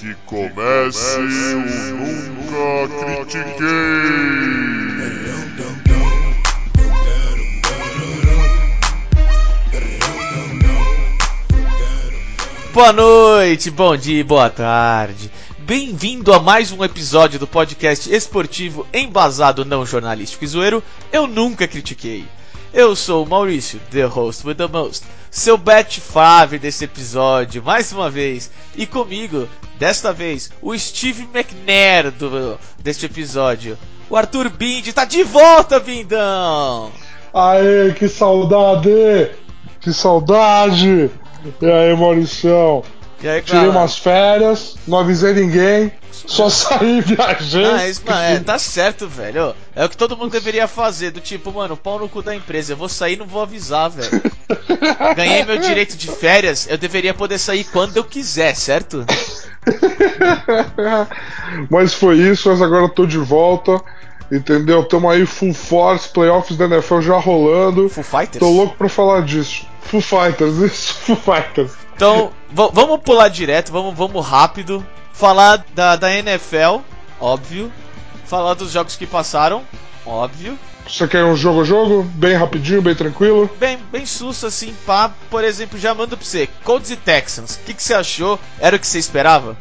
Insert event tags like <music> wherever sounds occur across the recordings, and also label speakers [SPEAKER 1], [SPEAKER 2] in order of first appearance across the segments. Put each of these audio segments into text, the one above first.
[SPEAKER 1] Que comece o Nunca Critiquei!
[SPEAKER 2] Boa noite, bom dia, boa tarde. Bem-vindo a mais um episódio do podcast esportivo embasado não jornalístico e zoeiro. Eu nunca critiquei. Eu sou o Maurício, the host with the most, seu bet fave desse episódio, mais uma vez. E comigo, desta vez, o Steve McNair do, deste episódio. O Arthur Bindi tá de volta, Bindão!
[SPEAKER 3] Aê, que saudade! Que saudade! E aí, Mauricião?
[SPEAKER 2] E aí,
[SPEAKER 3] Tirei umas férias, não avisei ninguém, só saí viajei.
[SPEAKER 2] Ah, isso, mano, é, tá certo, velho. É o que todo mundo deveria fazer, do tipo, mano, pau no cu da empresa. Eu vou sair não vou avisar, velho. <laughs> Ganhei meu direito de férias, eu deveria poder sair quando eu quiser, certo? <laughs>
[SPEAKER 3] mas foi isso, mas agora eu tô de volta. Entendeu? Tamo aí full force, playoffs da NFL já rolando.
[SPEAKER 2] Full Fighters?
[SPEAKER 3] Tô louco pra falar disso. Full Fighters, isso, Full Fighters.
[SPEAKER 2] Então, vamos pular direto, vamos, vamos rápido. Falar da, da NFL, óbvio. Falar dos jogos que passaram, óbvio.
[SPEAKER 3] Você quer um jogo a jogo? Bem rapidinho, bem tranquilo?
[SPEAKER 2] Bem, bem susto assim, pá. Por exemplo, já mando pra você. Colts e Texans, o que, que você achou? Era o que você esperava?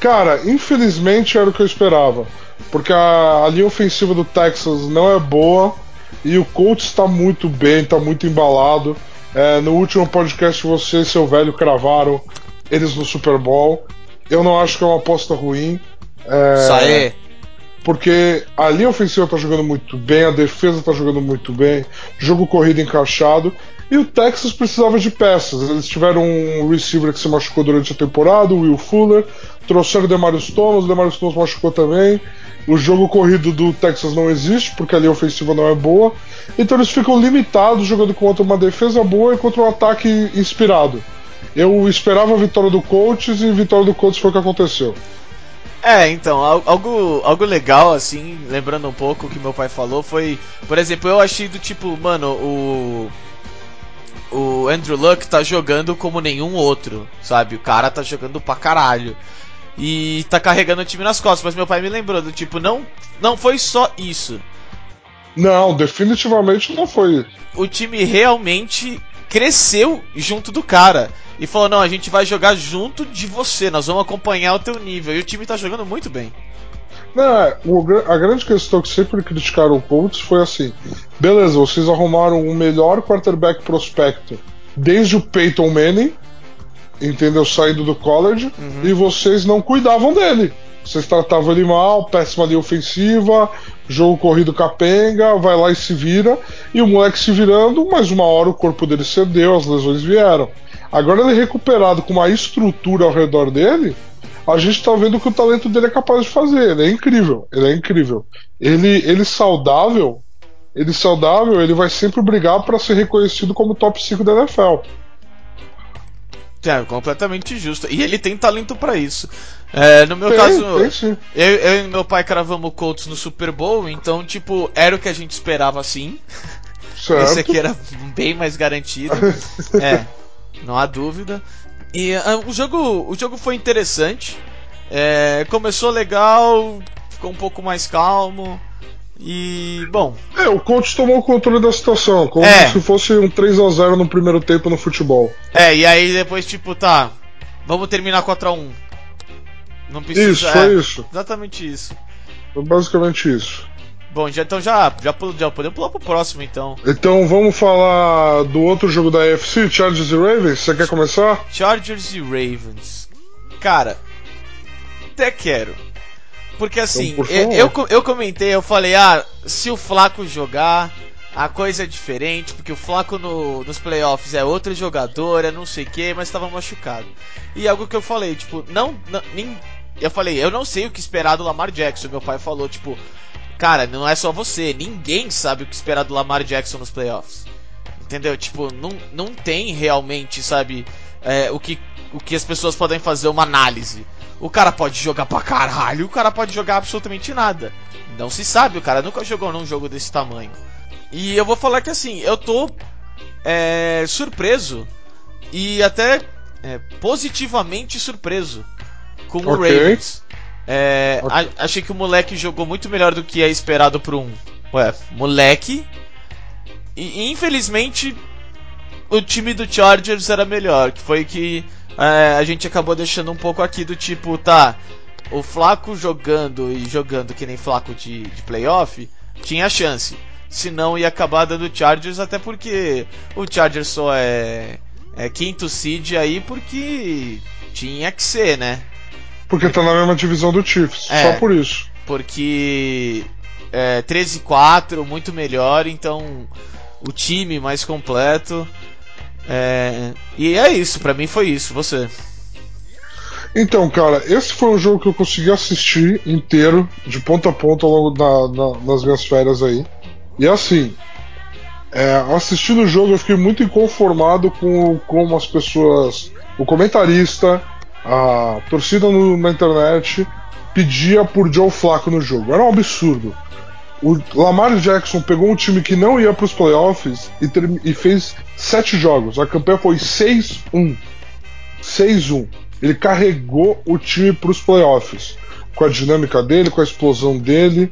[SPEAKER 3] Cara, infelizmente era o que eu esperava. Porque a, a linha ofensiva do Texas não é boa e o Colts está muito bem, está muito embalado. É, no último podcast você e seu velho cravaram eles no Super Bowl. Eu não acho que é uma aposta ruim. É,
[SPEAKER 2] aí.
[SPEAKER 3] Porque a linha ofensiva tá jogando muito bem, a defesa tá jogando muito bem, jogo corrido encaixado. E o Texas precisava de peças. Eles tiveram um receiver que se machucou durante a temporada, o Will Fuller. Trouxeram o Demarius Thomas, o Demarius Thomas machucou também. O jogo corrido do Texas não existe, porque a linha ofensiva não é boa. Então eles ficam limitados jogando contra uma defesa boa e contra um ataque inspirado. Eu esperava a vitória do Colts e a vitória do Colts foi o que aconteceu.
[SPEAKER 2] É, então, al- algo, algo legal, assim, lembrando um pouco o que meu pai falou, foi, por exemplo, eu achei do tipo, mano, o. O Andrew Luck tá jogando como nenhum outro, sabe? O cara tá jogando pra caralho. E tá carregando o time nas costas, mas meu pai me lembrou do tipo, não, não foi só isso.
[SPEAKER 3] Não, definitivamente não foi.
[SPEAKER 2] O time realmente cresceu junto do cara. E falou, não, a gente vai jogar junto de você, nós vamos acompanhar o teu nível. E o time tá jogando muito bem.
[SPEAKER 3] Não, é, a grande questão que sempre criticaram o Colts foi assim: beleza, vocês arrumaram o melhor quarterback prospecto desde o Peyton Manning, entendeu? Saindo do college, e vocês não cuidavam dele. Vocês tratavam ele mal, péssima linha ofensiva, jogo corrido capenga, vai lá e se vira, e o moleque se virando, mas uma hora o corpo dele cedeu, as lesões vieram. Agora ele recuperado com uma estrutura ao redor dele, a gente tá vendo o que o talento dele é capaz de fazer. Ele é incrível, ele é incrível. Ele, ele saudável, ele saudável, ele vai sempre brigar para ser reconhecido como top 5 da NFL.
[SPEAKER 2] É, completamente justo. E ele tem talento pra isso. É, no meu
[SPEAKER 3] Tem,
[SPEAKER 2] caso,
[SPEAKER 3] tem
[SPEAKER 2] eu, eu e meu pai cravamos Colts no Super Bowl, então, tipo, era o que a gente esperava sim. <laughs>
[SPEAKER 3] Certo.
[SPEAKER 2] Esse aqui era bem mais garantido. é, <laughs> não há dúvida. E ah, o, jogo, o jogo foi interessante. É, começou legal, ficou um pouco mais calmo. E, bom,
[SPEAKER 3] É, o Colts tomou o controle da situação, como
[SPEAKER 2] É.
[SPEAKER 3] se fosse um 3 a 0 no primeiro tempo no futebol.
[SPEAKER 2] é, e aí depois, tipo, tá, vamos terminar 4x1. Não precisa.
[SPEAKER 3] Isso,
[SPEAKER 2] é,
[SPEAKER 3] foi isso.
[SPEAKER 2] Exatamente isso.
[SPEAKER 3] Foi basicamente isso.
[SPEAKER 2] Bom, já, então já, já, já podemos pular pro próximo então.
[SPEAKER 3] Então vamos falar do outro jogo da AFC, Chargers e Ravens. Você quer começar?
[SPEAKER 2] Chargers e Ravens. Cara, até quero. Porque assim,
[SPEAKER 3] Então, por
[SPEAKER 2] eu, eu, eu comentei, eu falei, ah, se o Flaco jogar, a coisa é diferente, porque o Flaco no- nos playoffs é outro jogador, é não sei o que, mas tava machucado. E algo que eu falei, tipo, não, não nem, eu falei, eu não sei o que esperar do Lamar Jackson. Meu pai falou, tipo, cara, não é só você, ninguém sabe o que esperar do Lamar Jackson nos playoffs. Entendeu? Tipo, não, não tem realmente, sabe, é, o, que, o que as pessoas podem fazer uma análise. O cara pode jogar pra caralho, o cara pode jogar absolutamente nada. Não se sabe, o cara nunca jogou num jogo desse tamanho. E eu vou falar que assim, eu tô é, surpreso e até é, positivamente surpreso com o okay. Ravens. É, a, achei que o moleque jogou muito melhor do que é esperado por um ué, moleque. E infelizmente o time do Chargers era melhor, que foi que é, a gente acabou deixando um pouco aqui do tipo, tá, o Flaco jogando e jogando que nem Flaco de, de playoff, tinha chance. Se não, ia acabar dando Chargers, até porque o Chargers só é, é quinto seed aí porque tinha que ser, né?
[SPEAKER 3] Porque tá na mesma divisão do Chiefs, é, só por isso.
[SPEAKER 2] Porque é, 13-4, muito melhor, então o time mais completo. É, e é isso, para mim foi isso, você.
[SPEAKER 3] Então, cara, esse foi um jogo que eu consegui assistir inteiro, de ponta a ponta, ao longo da, na, nas minhas férias aí. E assim, é, assistindo o jogo eu fiquei muito inconformado com como as pessoas, o comentarista, a torcida no, na internet pedia por Joe Flacco no jogo. Era um absurdo. O Lamar Jackson pegou um time que não ia para os playoffs e, e, fez sete jogos. A campanha foi 6-1. 6-1. Ele carregou o time para os playoffs. Com a dinâmica dele, com a explosão dele.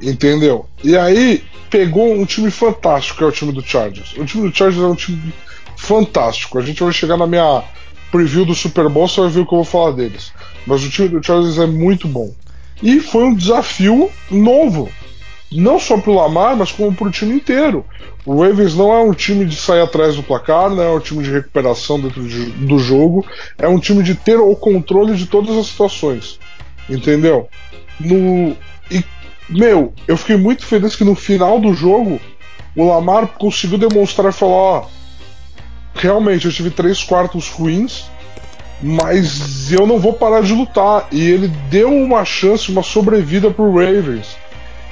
[SPEAKER 3] Entendeu? E aí pegou um time fantástico, que é o time do Chargers. O time do Chargers é um time fantástico. A gente vai chegar na minha preview do Super Bowl, você vai ver o que eu vou falar deles. Mas o time do Chargers é muito bom. E foi um desafio novo. Não só pro Lamar, mas como pro time inteiro. O Ravens não é um time de sair atrás do placar, não é um time de recuperação dentro de, do jogo, é um time de ter o controle de todas as situações. Entendeu? No, e, meu, eu fiquei muito feliz que no final do jogo o Lamar conseguiu demonstrar e falar: ó, realmente eu tive três quartos ruins, mas eu não vou parar de lutar. E ele deu uma chance, uma sobrevida pro Ravens.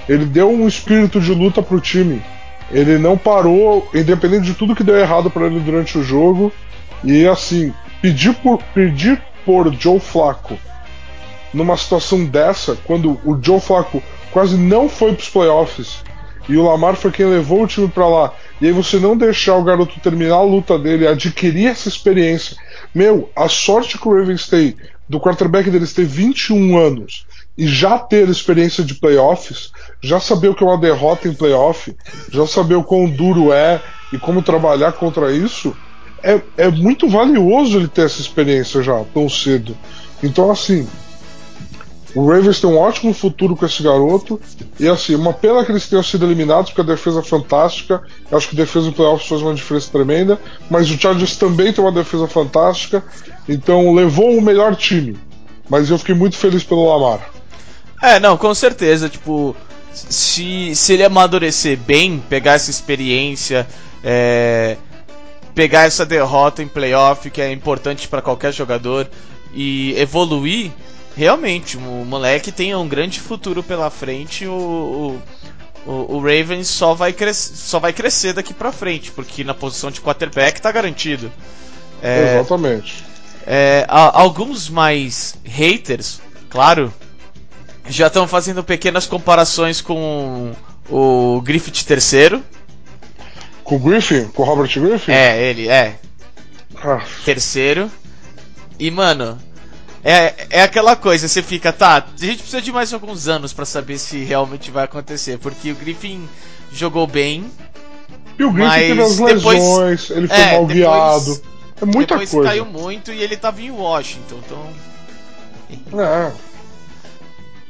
[SPEAKER 3] Ele deu um espírito de luta pro time. Ele não parou, independente de tudo que deu errado para ele durante o jogo. E assim, pedir por, pedir por Joe Flacco numa situação dessa, quando o Joe Flacco quase não foi para os playoffs e o Lamar foi quem levou o time para lá, e aí você não deixar o garoto terminar a luta dele, adquirir essa experiência. Meu, a sorte que o Ravens tem do quarterback deles ter 21 anos e já ter experiência de playoffs, já saber o que é uma derrota em playoff, já saber o quão duro é e como trabalhar contra isso, é, é muito valioso ele ter essa experiência já tão cedo. Então, assim, o Ravens tem um ótimo futuro com esse garoto. E assim, uma pena que eles tenham sido eliminados, porque a defesa é fantástica. Eu acho que a defesa do playoffs faz uma diferença tremenda. Mas o Chargers também tem uma defesa fantástica. Então levou o melhor time. Mas eu fiquei muito feliz pelo Lamar.
[SPEAKER 2] É, não, com certeza. Tipo, se, se ele amadurecer bem, pegar essa experiência, é, pegar essa derrota em playoff, que é importante para qualquer jogador, e evoluir realmente, o moleque tem um grande futuro pela frente. O, o, o Ravens só vai, só vai crescer daqui pra frente, porque na posição de quarterback tá garantido.
[SPEAKER 3] É, Exatamente.
[SPEAKER 2] É, alguns mais haters, claro, já estão fazendo pequenas comparações com o Griffith terceiro.
[SPEAKER 3] Com o Griffin? Com o Robert Griffin?
[SPEAKER 2] É, ele, é. Ah. Terceiro. E, mano, é, é aquela coisa, você fica, tá, a gente precisa de mais alguns anos para saber se realmente vai acontecer, porque o Griffin jogou bem.
[SPEAKER 3] E o Griffin teve as lesões, depois, ele foi é, mal depois, guiado. É muita
[SPEAKER 2] depois
[SPEAKER 3] coisa.
[SPEAKER 2] caiu muito e ele tava em Washington, então.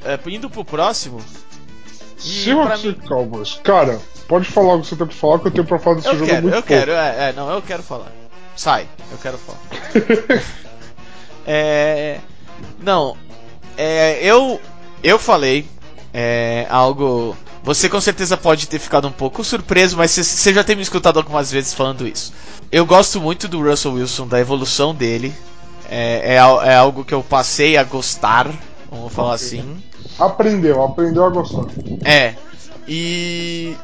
[SPEAKER 3] É.
[SPEAKER 2] é indo pro próximo.
[SPEAKER 3] Seahawks mim... Cowboys. Cara, pode falar o que você tem pra falar, que eu tenho pra falar desse
[SPEAKER 2] eu
[SPEAKER 3] jogo
[SPEAKER 2] quero,
[SPEAKER 3] muito
[SPEAKER 2] Eu
[SPEAKER 3] pouco.
[SPEAKER 2] quero, é, é, não, eu quero falar. Sai, eu quero falar. <laughs> É. Não. É, eu. Eu falei. É, algo. Você com certeza pode ter ficado um pouco surpreso, mas você já tem me escutado algumas vezes falando isso. Eu gosto muito do Russell Wilson, da evolução dele. É, é, é algo que eu passei a gostar, vamos falar assim.
[SPEAKER 3] Aprendeu, aprendeu a gostar.
[SPEAKER 2] É. E.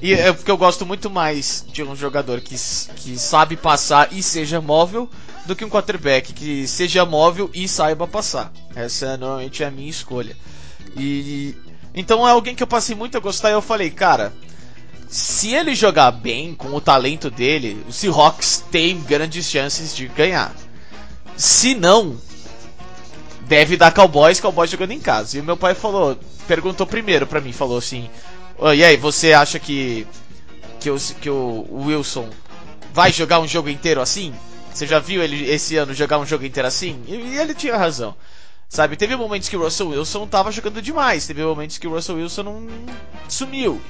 [SPEAKER 2] E é porque eu gosto muito mais de um jogador que, que sabe passar e seja móvel do que um quarterback que seja móvel e saiba passar. Essa é normalmente a minha escolha. E então é alguém que eu passei muito a gostar e eu falei, cara, se ele jogar bem com o talento dele, o Seahawks tem grandes chances de ganhar. Se não, deve dar Cowboys, Cowboys jogando em casa. E o meu pai falou, perguntou primeiro pra mim, falou assim: E aí, você acha que, que, o, que o Wilson vai jogar um jogo inteiro assim? Você já viu ele esse ano jogar um jogo inteiro assim? E, ele tinha razão. Sabe, teve momentos que o Russell Wilson tava jogando demais, teve momentos que o Russell Wilson não sumiu.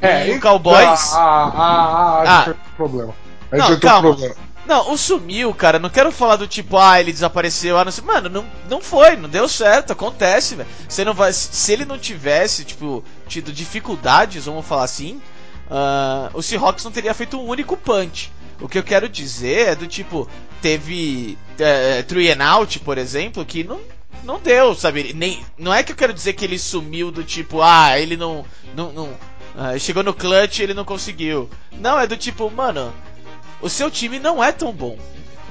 [SPEAKER 3] É,
[SPEAKER 2] e o Cowboys.
[SPEAKER 3] Ah, ah, ah, ah, problema. Aí
[SPEAKER 2] Não,
[SPEAKER 3] um
[SPEAKER 2] calma.
[SPEAKER 3] problema.
[SPEAKER 2] Não, o sumiu, cara. Não quero falar do tipo, ah, ele desapareceu, ah, não sei. Mano, não, não foi, não deu certo, acontece, velho. Você não vai. Se ele não tivesse, tipo, tido dificuldades, vamos falar assim, ah, o Seahawks não teria feito um único punch. O que eu quero dizer é do tipo, teve é, three and out, por exemplo, que não, não deu, sabe? Nem, não é que eu quero dizer que ele sumiu do tipo, ah, ele não. não, não ah, chegou no clutch ele não conseguiu. Não, é do tipo, mano, o seu time não é tão bom,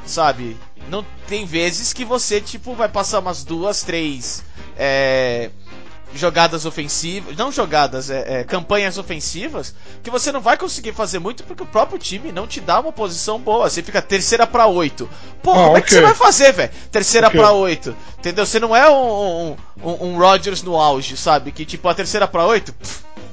[SPEAKER 2] sabe? Não tem vezes que você tipo vai passar umas duas, três é, jogadas ofensivas, não jogadas, é, é, campanhas ofensivas que você não vai conseguir fazer muito porque o próprio time não te dá uma posição boa. Você fica terceira pra oito. Pô,
[SPEAKER 3] Ah,
[SPEAKER 2] como é que você vai fazer, velho? Terceira
[SPEAKER 3] Ok.
[SPEAKER 2] pra oito, entendeu? Você não é um, um, um, Rodgers no auge, sabe? Que tipo a terceira pra oito,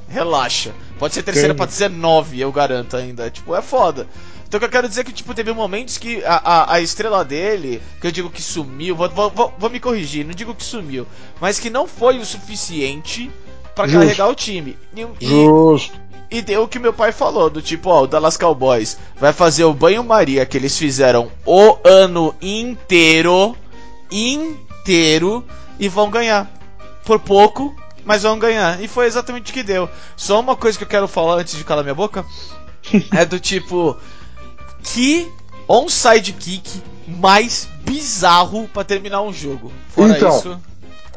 [SPEAKER 2] relaxa. Pode ser terceira pra 19, eu garanto ainda. Tipo, é foda. Então o que eu quero dizer é que, tipo, teve momentos que a, a, a estrela dele, que eu digo que sumiu, vou, vou, vou, me corrigir, não digo que sumiu, mas que não foi o suficiente pra
[SPEAKER 3] Justo.
[SPEAKER 2] carregar o time. E, e,
[SPEAKER 3] Justo.
[SPEAKER 2] e deu o que meu pai falou, do tipo, ó, o Dallas Cowboys vai fazer o banho-maria que eles fizeram o ano inteiro, inteiro, e vão ganhar. Por pouco, mas vão ganhar. E foi exatamente o que deu. Só uma coisa que eu quero falar antes de calar minha boca, <laughs> é do tipo, que onside kick mais bizarro pra terminar um jogo. Fora
[SPEAKER 3] Então.
[SPEAKER 2] isso...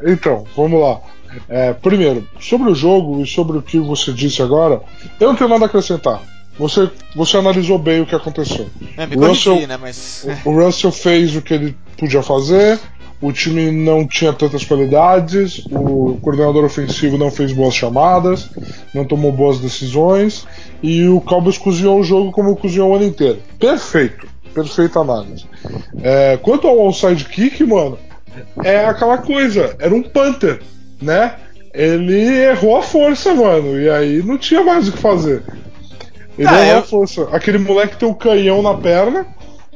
[SPEAKER 3] Então, vamos lá. É, primeiro, sobre o jogo e sobre o que você disse agora, eu não tenho nada a acrescentar. Você, você analisou bem o que aconteceu.
[SPEAKER 2] É, me
[SPEAKER 3] O
[SPEAKER 2] corrigi,
[SPEAKER 3] Russell-
[SPEAKER 2] né, mas...
[SPEAKER 3] O o Russell fez o que ele podia fazer, o time não tinha tantas qualidades, o coordenador ofensivo não fez boas chamadas, não tomou boas decisões, e o Cowboys cozinhou o jogo como cozinhou o ano inteiro. Perfeito, perfeita análise. É, quanto ao onside kick, mano, é aquela coisa, era um punter, né? Ele errou a força, mano, e aí não tinha mais o que fazer. Ele
[SPEAKER 2] Ah,
[SPEAKER 3] errou
[SPEAKER 2] eu-
[SPEAKER 3] a força. Aquele moleque tem um canhão na perna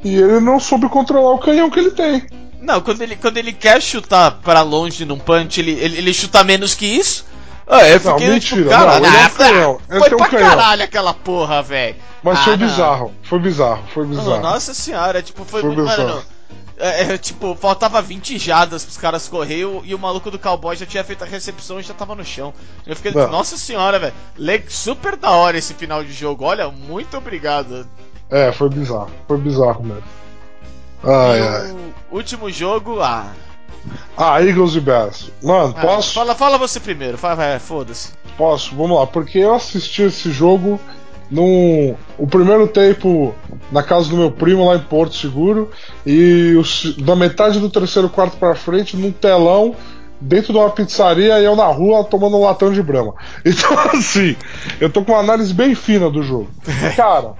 [SPEAKER 3] e ele não soube controlar o canhão que ele tem.
[SPEAKER 2] Não, quando ele, quando ele quer chutar pra longe num punch, ele, ele, ele chuta menos que isso. Ah, eu
[SPEAKER 3] Não,
[SPEAKER 2] fiquei
[SPEAKER 3] mentira,
[SPEAKER 2] tipo, caralho,
[SPEAKER 3] não, ele é um canhão, ele
[SPEAKER 2] foi
[SPEAKER 3] tem um
[SPEAKER 2] pra
[SPEAKER 3] canhão.
[SPEAKER 2] caralho aquela porra, velho.
[SPEAKER 3] Mas
[SPEAKER 2] Ah,
[SPEAKER 3] foi
[SPEAKER 2] não.
[SPEAKER 3] bizarro, foi bizarro, foi bizarro.
[SPEAKER 2] Nossa senhora, tipo, foi,
[SPEAKER 3] Foi
[SPEAKER 2] muito. Mano,
[SPEAKER 3] bizarro.
[SPEAKER 2] é, é, tipo, faltava 20 jadas pros caras correr e o- maluco do cowboy já tinha feito a recepção e já tava no chão. Eu fiquei,
[SPEAKER 3] Não.
[SPEAKER 2] nossa senhora, velho. Super da hora esse final de jogo. Olha, muito obrigado.
[SPEAKER 3] É, foi bizarro, foi bizarro mesmo. Ai, ai.
[SPEAKER 2] último jogo, ah.
[SPEAKER 3] Ah, Eagles e Bears. Mano,
[SPEAKER 2] ah,
[SPEAKER 3] posso?
[SPEAKER 2] Fala, fala você primeiro, fala, vai, foda-se.
[SPEAKER 3] Posso, vamos lá, porque eu assisti esse jogo num. O primeiro tempo na casa do meu primo lá em Porto Seguro e da metade do terceiro quarto pra frente num telão dentro de uma pizzaria e eu na rua tomando um latão de brama. <laughs> Então, assim, eu tô com uma análise bem fina do jogo. <laughs> Cara,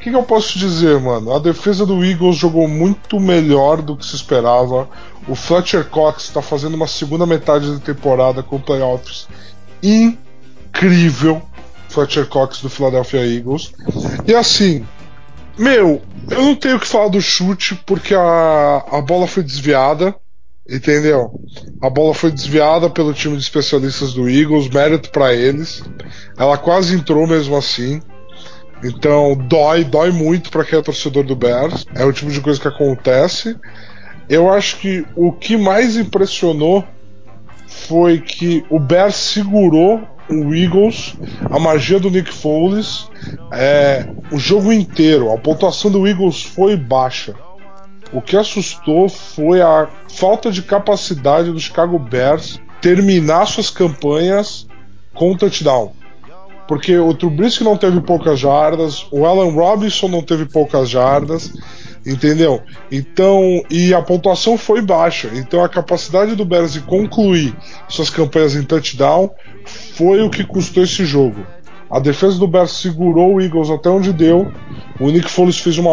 [SPEAKER 3] o que, que eu posso dizer, mano? A defesa do Eagles jogou muito melhor do que se esperava. O Fletcher Cox tá fazendo uma segunda metade da temporada com playoffs incrível. Fletcher Cox do Philadelphia Eagles. E assim, meu, eu não tenho que falar do chute porque a, a bola foi desviada. Entendeu? A bola foi desviada pelo time de especialistas do Eagles, mérito pra eles. Ela quase entrou mesmo assim. Então dói, dói muito pra quem é torcedor do Bears. É o tipo de coisa que acontece. Eu acho que o que mais impressionou foi que o Bears segurou o Eagles, a magia do Nick Foles, é, o jogo inteiro. A pontuação do Eagles foi baixa. O que assustou foi a falta de capacidade do Chicago Bears terminar suas campanhas com touchdown. Porque o Trubisky não teve poucas jardas, o Alan Robinson não teve poucas jardas, entendeu? Então, e a pontuação foi baixa. Então a capacidade do Bears de concluir suas campanhas em touchdown foi o que custou esse jogo. A defesa do Bears segurou o Eagles até onde deu. O Nick Foles fez uma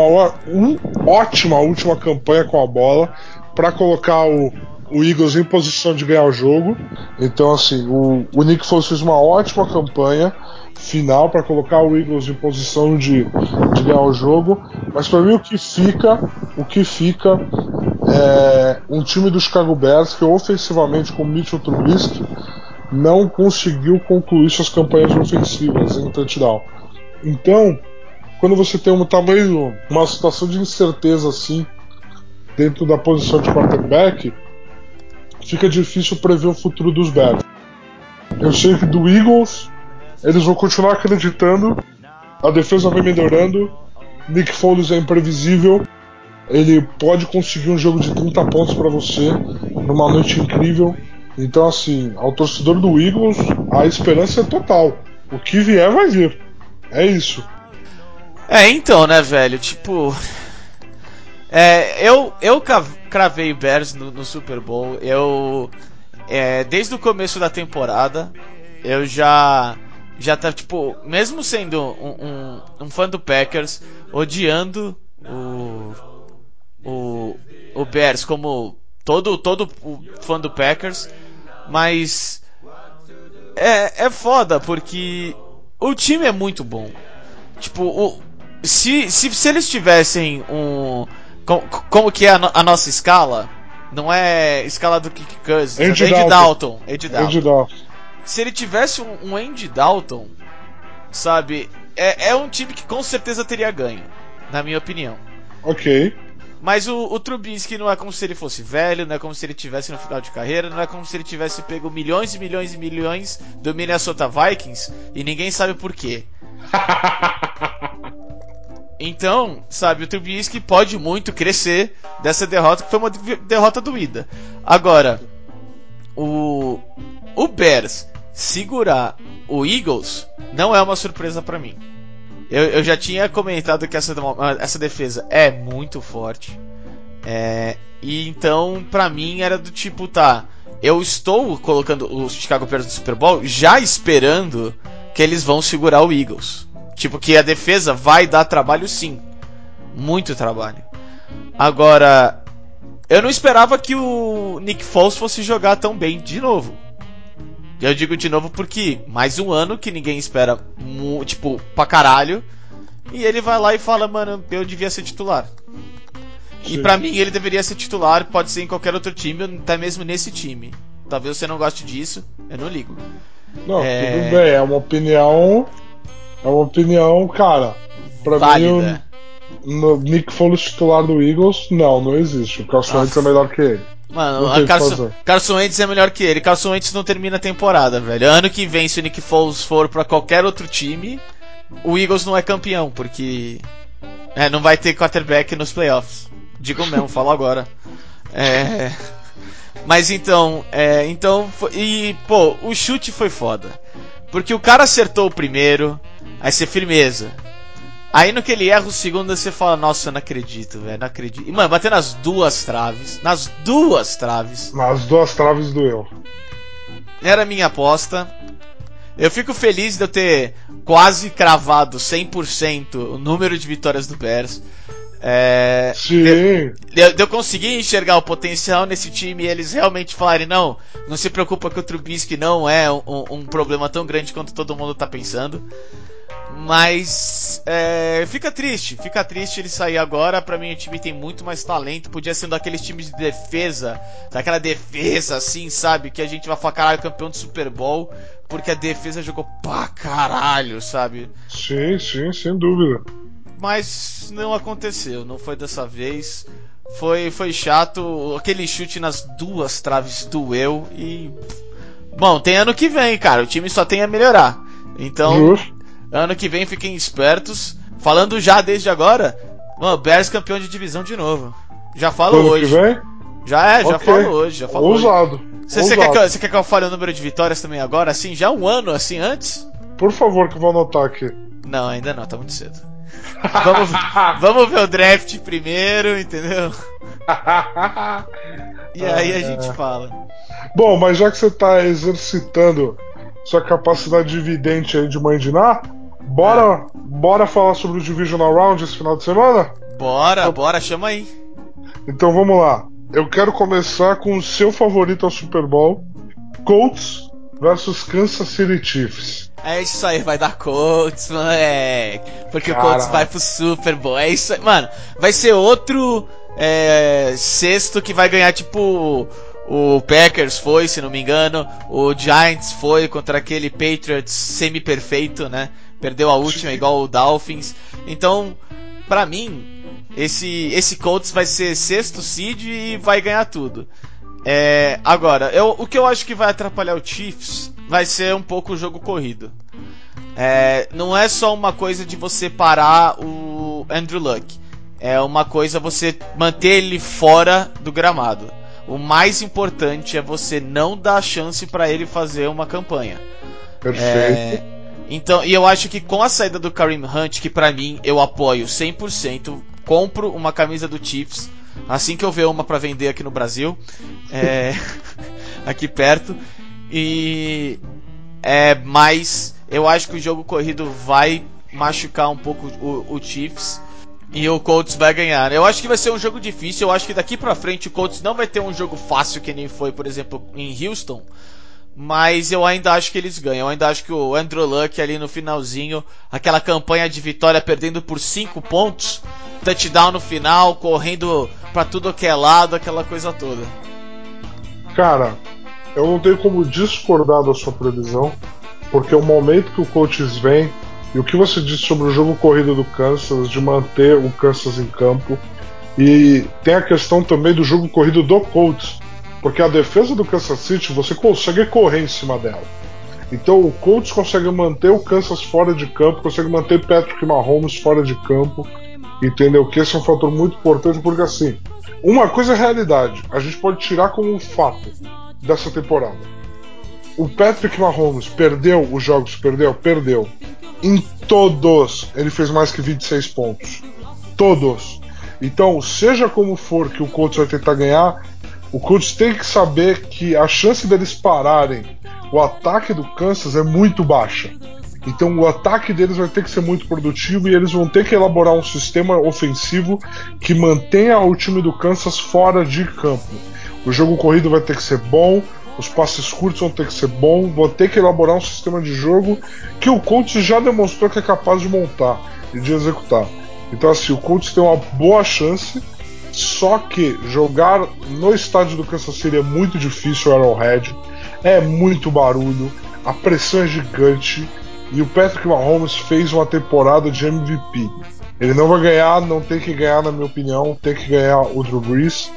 [SPEAKER 3] um- ótima última campanha com a bola para colocar o, o Eagles em posição de ganhar o jogo. Então, assim, o, o Nick Foles fez uma ótima campanha final para colocar o Eagles em posição de, de ganhar o jogo. Mas para mim o que fica, o que fica é um time do Chicago Bears que ofensivamente com Mitchell Trubisky não conseguiu concluir suas campanhas ofensivas em touchdown. Então, quando você tem um tamanho, uma situação de incerteza assim dentro da posição de quarterback, fica difícil prever o futuro dos Bears. Eu sei que do Eagles eles vão continuar acreditando, a defesa vai melhorando, Nick Foles é imprevisível, ele pode conseguir um jogo de 30 pontos para você numa noite incrível. Então, assim, ao torcedor do Eagles, a esperança é total. O que vier vai vir. É isso.
[SPEAKER 2] É, então, né, velho? Tipo. É, eu, eu cravei Bears no, no Super Bowl. Eu. É, desde o começo da temporada, eu já. Já tá, tipo, mesmo sendo um, um, um fã do Packers, odiando o. O, o Bears como todo, todo fã do Packers, mas é, é foda porque o time é muito bom. Tipo, o, se, se, se eles tivessem um. Como, como que é a, no, a, nossa escala? Não é escala do Kick Cousins,
[SPEAKER 3] Andy,
[SPEAKER 2] é
[SPEAKER 3] Dalton.
[SPEAKER 2] Dalton. Andy Dalton.
[SPEAKER 3] Andy Dalton.
[SPEAKER 2] Se ele tivesse um, um Andy Dalton, sabe, é, é um time que com certeza teria ganho, na minha opinião.
[SPEAKER 3] Ok.
[SPEAKER 2] Mas o, o Trubisky não é como se ele fosse velho, não é como se ele tivesse no final de carreira, não é como se ele tivesse pego milhões e milhões e milhões do Minnesota Vikings e ninguém sabe por quê. <laughs> Então, sabe, o Trubisky pode muito crescer dessa derrota, que foi uma derrota doída. Agora, o, o Bears segurar o Eagles não é uma surpresa para mim. Eu, eu, já tinha comentado que essa, essa defesa é muito forte. É, e então, pra mim, era do tipo, tá. Eu estou colocando os Chicago Bears no Super Bowl já esperando que eles vão segurar o Eagles. Tipo, que a defesa vai dar trabalho sim. Muito trabalho. Agora, eu não esperava que o Nick Foles fosse jogar tão bem de novo. Eu digo de novo porque mais um ano que ninguém espera, tipo, pra caralho. E ele vai lá e fala, mano, eu devia ser titular. Sim. E para mim ele deveria ser titular, pode ser em qualquer outro time, até mesmo nesse time. Talvez você não goste disso, eu não ligo.
[SPEAKER 3] Não, é... tudo bem, é uma opinião. É uma opinião, cara. Pra
[SPEAKER 2] Válida.
[SPEAKER 3] mim, o Nick Foles titular do Eagles, não, não existe. O Carson Wentz é melhor que ele.
[SPEAKER 2] Mano, a Carson, Carson Wentz é melhor que ele. Carson Wentz não termina a temporada, velho. Ano que vem, se o Nick Foles for para qualquer outro time, o Eagles não é campeão, porque é, não vai ter quarterback nos playoffs. Digo mesmo, <laughs> falo agora. É, mas então, é, então, e pô, o chute foi foda. Porque o cara acertou o primeiro, aí você firmeza. Aí no que ele erra o segundo, você fala, nossa, eu não acredito, velho, não acredito. E, mano, bateu nas duas traves. Nas duas traves.
[SPEAKER 3] Nas duas traves doeu.
[SPEAKER 2] Era minha aposta. Eu fico feliz de eu ter quase cravado 100% o número de vitórias do Bears. É,
[SPEAKER 3] Sim.
[SPEAKER 2] De, de, eu conseguir enxergar o potencial nesse time e eles realmente falarem: não, não se preocupa que o Trubisky não é um, um problema tão grande quanto todo mundo tá pensando. Mas é, fica triste, fica triste ele sair agora. Para mim, o time tem muito mais talento. Podia ser um daqueles times de defesa, daquela defesa assim, sabe? Que a gente vai falar, caralho, campeão de Super Bowl, porque a defesa jogou pra caralho, sabe?
[SPEAKER 3] Sim, sim, sem dúvida.
[SPEAKER 2] Mas não aconteceu, não foi dessa vez. Foi, foi chato, aquele chute nas duas traves doeu e. Bom, tem ano que vem, cara. O time só tem a melhorar. Então, Justo. Ano que vem fiquem espertos. Falando já desde agora, mano, Bears campeão de divisão de novo. Já falo
[SPEAKER 3] ano
[SPEAKER 2] hoje.
[SPEAKER 3] Que vem?
[SPEAKER 2] Já é, já okay. falo hoje. Já falo
[SPEAKER 3] Ousado.
[SPEAKER 2] Hoje. Você, você, quer que você quer que eu fale o número de vitórias também agora, assim, já um ano assim antes?
[SPEAKER 3] Por favor, que eu vou anotar aqui.
[SPEAKER 2] Não, ainda não, tá muito cedo. vamos, <laughs> vamos ver o draft primeiro, entendeu? e aí a gente fala.
[SPEAKER 3] Bom, mas já que você tá exercitando sua capacidade de vidente aí de mandinar, bora, é. bora falar sobre o Divisional Round esse final de semana?
[SPEAKER 2] Bora, então, bora, chama aí.
[SPEAKER 3] Então vamos lá. eu quero começar com o seu favorito ao Super Bowl: Colts versus Kansas City Chiefs.
[SPEAKER 2] É isso aí, vai dar Colts, moleque. Porque
[SPEAKER 3] Cara.
[SPEAKER 2] o Colts vai pro Super Bowl. É isso aí. Mano, vai ser outro é, sexto que vai ganhar, tipo. O Packers foi, se não me engano. O Giants foi contra aquele Patriots semi-perfeito, né? Perdeu a última, igual o Dolphins. Então, pra mim, esse, esse Colts vai ser sexto seed e vai ganhar tudo. É, agora, eu, o que eu acho que vai atrapalhar o Chiefs vai ser um pouco o jogo corrido. É, não é só uma coisa de você parar o Andrew Luck. É uma coisa você manter ele fora do gramado. O mais importante é você não dar chance para ele fazer uma campanha.
[SPEAKER 3] Perfeito.
[SPEAKER 2] É, então, e eu acho que com a saída do Kareem Hunt, que pra mim eu apoio 100%, compro uma camisa do Chiefs assim que eu ver uma para vender aqui no Brasil, é, <laughs> aqui perto. E é, mas eu acho que o jogo corrido vai machucar um pouco o, o Chiefs. E o Colts vai ganhar. Eu acho que vai ser um jogo difícil. Eu acho que daqui pra frente o Colts não vai ter um jogo fácil que nem foi, por exemplo, em Houston. Mas eu ainda acho que eles ganham. Eu ainda acho que o Andrew Luck ali no finalzinho, aquela campanha de vitória perdendo por 5 pontos, touchdown no final, correndo pra tudo que é lado, aquela coisa toda.
[SPEAKER 3] Cara, eu não tenho como discordar da sua previsão, porque o momento que o Colts vem e o que você disse sobre o jogo corrido do Kansas, de manter o Kansas em campo, e tem a questão também do jogo corrido do Colts, porque a defesa do Kansas City você consegue correr em cima dela. Então o Colts consegue manter o Kansas fora de campo, consegue manter Patrick Mahomes fora de campo, entendeu? Que esse é um fator muito importante, porque assim, uma coisa é realidade, a gente pode tirar como um fato dessa temporada. O Patrick Mahomes perdeu os jogos, perdeu, perdeu. Em todos ele fez mais que 26 pontos. Todos. Então, seja como for que o Colts vai tentar ganhar, o Colts tem que saber que a chance deles pararem o ataque do Kansas é muito baixa. Então o ataque deles vai ter que ser muito produtivo e eles vão ter que elaborar um sistema ofensivo que mantenha o time do Kansas fora de campo. O jogo corrido vai ter que ser bom, os passes curtos vão ter que ser bom, vão ter que elaborar um sistema de jogo que o Colts já demonstrou que é capaz de montar e de executar. Então assim, o Colts tem uma boa chance, só que jogar no estádio do Kansas City é muito difícil, Arrowhead, é muito barulho, a pressão é gigante e o Patrick Mahomes fez uma temporada de MVP. Ele não vai ganhar, não tem que ganhar, na minha opinião, tem que ganhar o Drew Brees,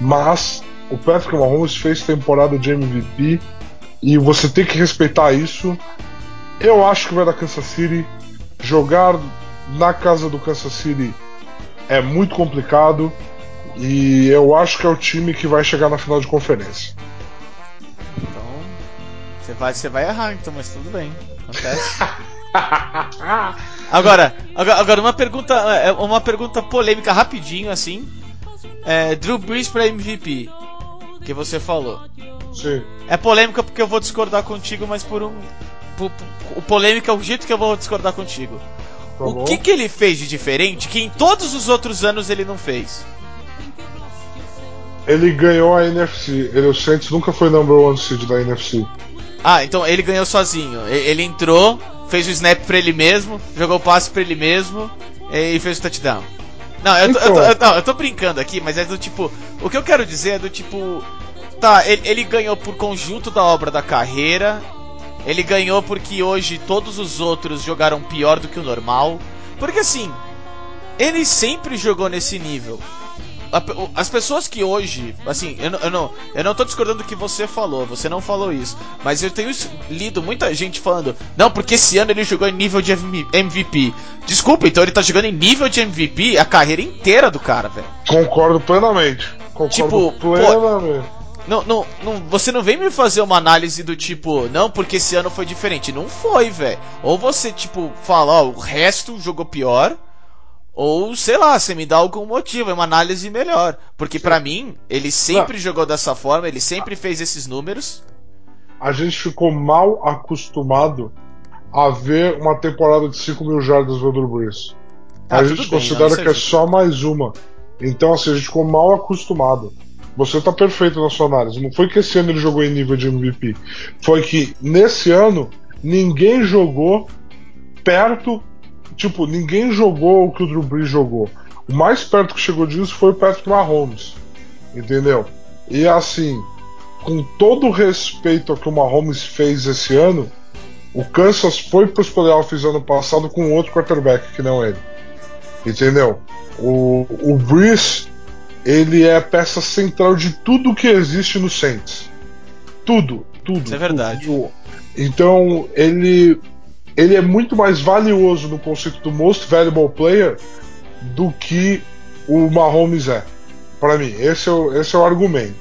[SPEAKER 3] mas o Patrick Mahomes fez temporada de MVP e você tem que respeitar isso. Eu acho que vai dar Kansas City. Jogar na casa do Kansas City é muito complicado e eu acho que é o time que vai chegar na final de conferência.
[SPEAKER 2] Então, você vai, você vai errar, então, mas tudo bem. Acontece. <laughs> Agora, agora, uma pergunta, é, uma pergunta polêmica rapidinho assim. É, Drew Brees para MVP, que você falou.
[SPEAKER 3] Sim.
[SPEAKER 2] É polêmica porque eu vou discordar contigo, mas por um, por, por, o polêmica é o jeito que eu vou discordar contigo.
[SPEAKER 3] Tá
[SPEAKER 2] o que que ele fez de diferente que em todos os outros anos ele não fez?
[SPEAKER 3] Ele ganhou a NFC. Ele, o Saints nunca foi number one seed da NFC.
[SPEAKER 2] Ah, então ele ganhou sozinho. Ele entrou, fez o snap pra ele mesmo, jogou o passe pra ele mesmo e fez o touchdown. Não, eu tô, eu eu tô- eu tô brincando aqui, mas é do tipo. O que eu quero dizer é do tipo. Tá, ele, ele ganhou por conjunto da obra da carreira. Ele ganhou porque hoje todos os outros jogaram pior do que o normal. Porque assim, ele sempre jogou nesse nível. As pessoas que hoje, assim, eu não, eu, não, eu não tô discordando do que você falou, você não falou isso, mas eu tenho lido muita gente falando, não, porque esse ano ele jogou em nível de MV- MVP. Desculpa, então ele tá jogando em nível de MVP a carreira inteira do cara, velho.
[SPEAKER 3] Concordo plenamente. Concordo
[SPEAKER 2] Tipo, pô-
[SPEAKER 3] plenamente.
[SPEAKER 2] Não, não, não, você não vem me fazer uma análise do tipo, não, porque esse ano foi diferente. Não foi, velho. Ou você, tipo, fala, ó, o resto jogou pior. Ou, sei lá, você me dá algum motivo, é uma análise melhor. Porque pra mim, ele sempre jogou dessa forma, ele sempre fez esses números.
[SPEAKER 3] A gente ficou mal acostumado a ver uma temporada de 5 mil jardas do Drew Brees.
[SPEAKER 2] Ah,
[SPEAKER 3] a gente
[SPEAKER 2] bem,
[SPEAKER 3] considera
[SPEAKER 2] não,
[SPEAKER 3] que é só mais uma. Então, assim, a gente ficou mal acostumado. você tá perfeito na sua análise. Não foi que esse ano ele jogou em nível de MVP. Foi que nesse ano ninguém jogou perto. Tipo, ninguém jogou o que o Drew Brees jogou. O mais perto que chegou disso foi o Patrick Mahomes. Entendeu? E assim, com todo o respeito ao que o Mahomes fez esse ano, o Kansas foi para os playoffs ano passado com outro quarterback que não ele. Entendeu? O, o Brees, ele é a peça central de tudo que existe no Saints. Tudo, tudo.
[SPEAKER 2] Isso é verdade.
[SPEAKER 3] Tudo. Então, ele, ele é muito mais valioso no conceito do Most Valuable Player do que o Mahomes é. Para mim, esse é, o, esse é o argumento.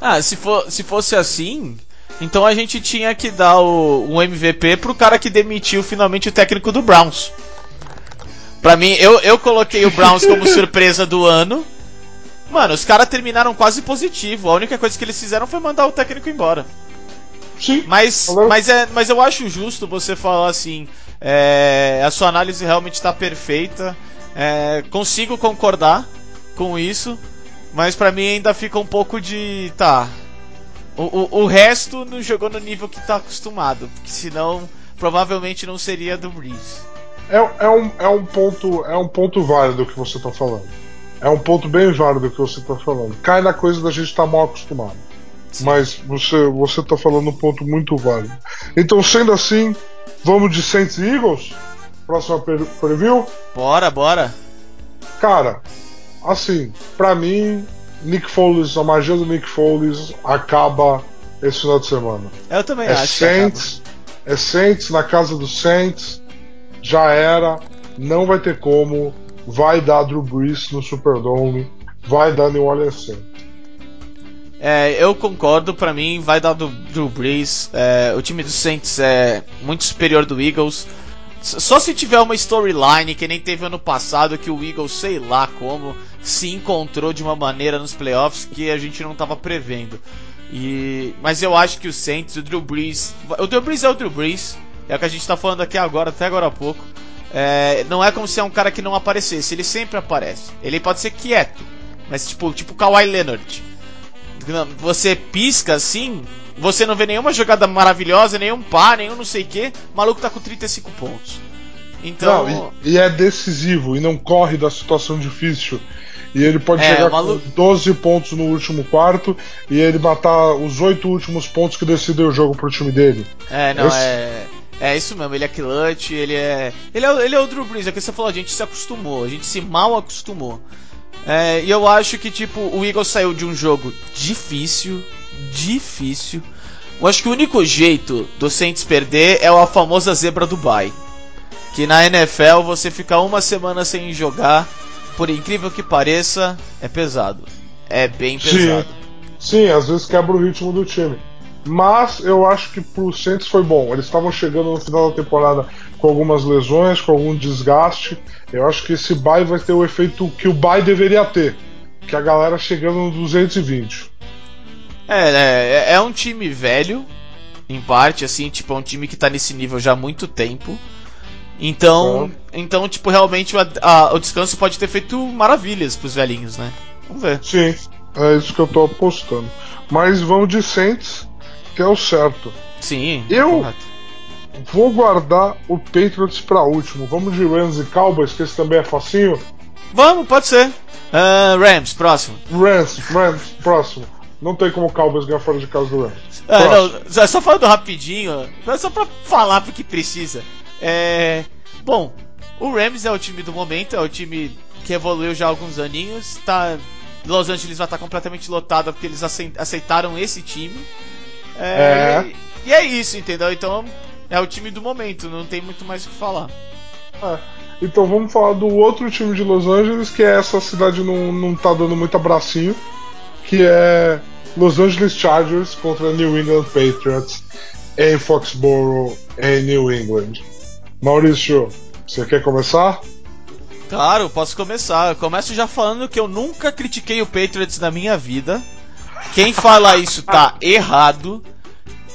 [SPEAKER 2] Ah, se, for, se fosse assim, então a gente tinha que dar o, um MVP pro cara que demitiu finalmente o técnico do Browns. Pra mim, eu, eu coloquei o Browns como <laughs> surpresa do ano. Mano, os caras terminaram quase positivo. A única coisa que eles fizeram foi mandar o técnico embora.
[SPEAKER 3] Sim.
[SPEAKER 2] Mas, mas, é, mas eu acho justo você falar assim. É, a sua análise realmente está perfeita. É, consigo concordar com isso. Mas pra mim ainda fica um pouco de. Tá. O, o, o resto não jogou no nível que tá acostumado. Porque senão provavelmente não seria do Breeze.
[SPEAKER 3] É, é, um, é, um ponto, é um ponto válido o que você tá falando. É um ponto bem válido o que você tá falando. Cai na coisa da gente estar tá mal acostumado. Mas você, você tá falando um ponto muito válido. Então, sendo assim, vamos de Saints e Eagles? Próxima preview?
[SPEAKER 2] Bora, bora.
[SPEAKER 3] Cara, assim, para mim, Nick Foles, a magia do Nick Foles acaba esse final de semana.
[SPEAKER 2] Eu também
[SPEAKER 3] é
[SPEAKER 2] acho.
[SPEAKER 3] Saints, é Saints na casa do Saints, já era, não vai ter como, vai dar Drew Brees no Superdome, vai dar New Orleans Saints.
[SPEAKER 2] É, eu concordo, para mim vai dar do Drew Brees. É, o time do Saints é muito superior do Eagles. Só se tiver uma storyline que nem teve ano passado, que o Eagles, sei lá como, se encontrou de uma maneira nos playoffs que a gente não estava prevendo. E, mas eu acho que o Saints, o Drew Brees. O Drew Brees é o Drew Brees, é o que a gente está falando aqui agora, até agora há pouco. É, não é como se é um cara que não aparecesse, ele sempre aparece. Ele pode ser quieto, mas tipo, tipo Kawhi Leonard. Você pisca assim, você não vê nenhuma jogada maravilhosa, nenhum par, nenhum não sei o que. O maluco tá com 35 pontos. Então.
[SPEAKER 3] Não, e, e, é decisivo e não corre da situação difícil. E ele pode é, chegar com 12 pontos no último quarto e ele matar os oito últimos pontos que decidem o jogo pro time dele.
[SPEAKER 2] É, não, Esse... é. É isso mesmo, ele é clutch, ele é. Ele é, ele é o Drew Brees, é que você falou, a gente se acostumou, a gente se mal acostumou. É, e eu acho que, tipo, o Eagles saiu de um jogo difícil, difícil. Eu acho que o único jeito do Saints perder é a famosa zebra do bye. Que na NFL você ficar uma semana sem jogar, por incrível que pareça, é pesado. É bem pesado.
[SPEAKER 3] Sim, Sim às vezes quebra o ritmo do time. Mas eu acho que pro Saints foi bom. Eles estavam chegando no final da temporada com algumas lesões, com algum desgaste. Eu acho que esse bye vai ter o efeito que o bye deveria ter, que a galera chegando no 220.
[SPEAKER 2] É, é, é um time velho, em parte, assim, tipo, é um time que tá nesse nível já há muito tempo. Então, então tipo, realmente a, a, o descanso pode ter feito maravilhas pros velhinhos, né? Vamos ver.
[SPEAKER 3] Sim, é isso que eu tô apostando. Mas vamos de Saints, que é o certo.
[SPEAKER 2] Sim,
[SPEAKER 3] eu correto. vou guardar o Patriots pra último. Vamos de Rams e Cowboys, que esse também é facinho?
[SPEAKER 2] Vamos, pode ser. Uh, Rams, próximo.
[SPEAKER 3] Rams, Rams, próximo. Não tem como o Cowboys ganhar fora de casa do Rams.
[SPEAKER 2] É, não, só falando rapidinho, só pra falar porque precisa. É, bom, o Rams é o time do momento, é o time que evoluiu já há alguns aninhos. Tá, Los Angeles vai estar completamente lotada porque eles aceitaram esse time. É, é. E, e, é isso, entendeu? Então é o time do momento, não tem muito mais o que falar.
[SPEAKER 3] É. Então vamos falar do outro time de Los Angeles, que é essa cidade não, não tá dando muito abracinho, que é Los Angeles Chargers contra New England Patriots em Foxborough, em New England. Maurício, você quer começar?
[SPEAKER 2] Claro, posso começar. Eu começo já falando que eu nunca critiquei o Patriots na minha vida. Quem fala isso tá errado.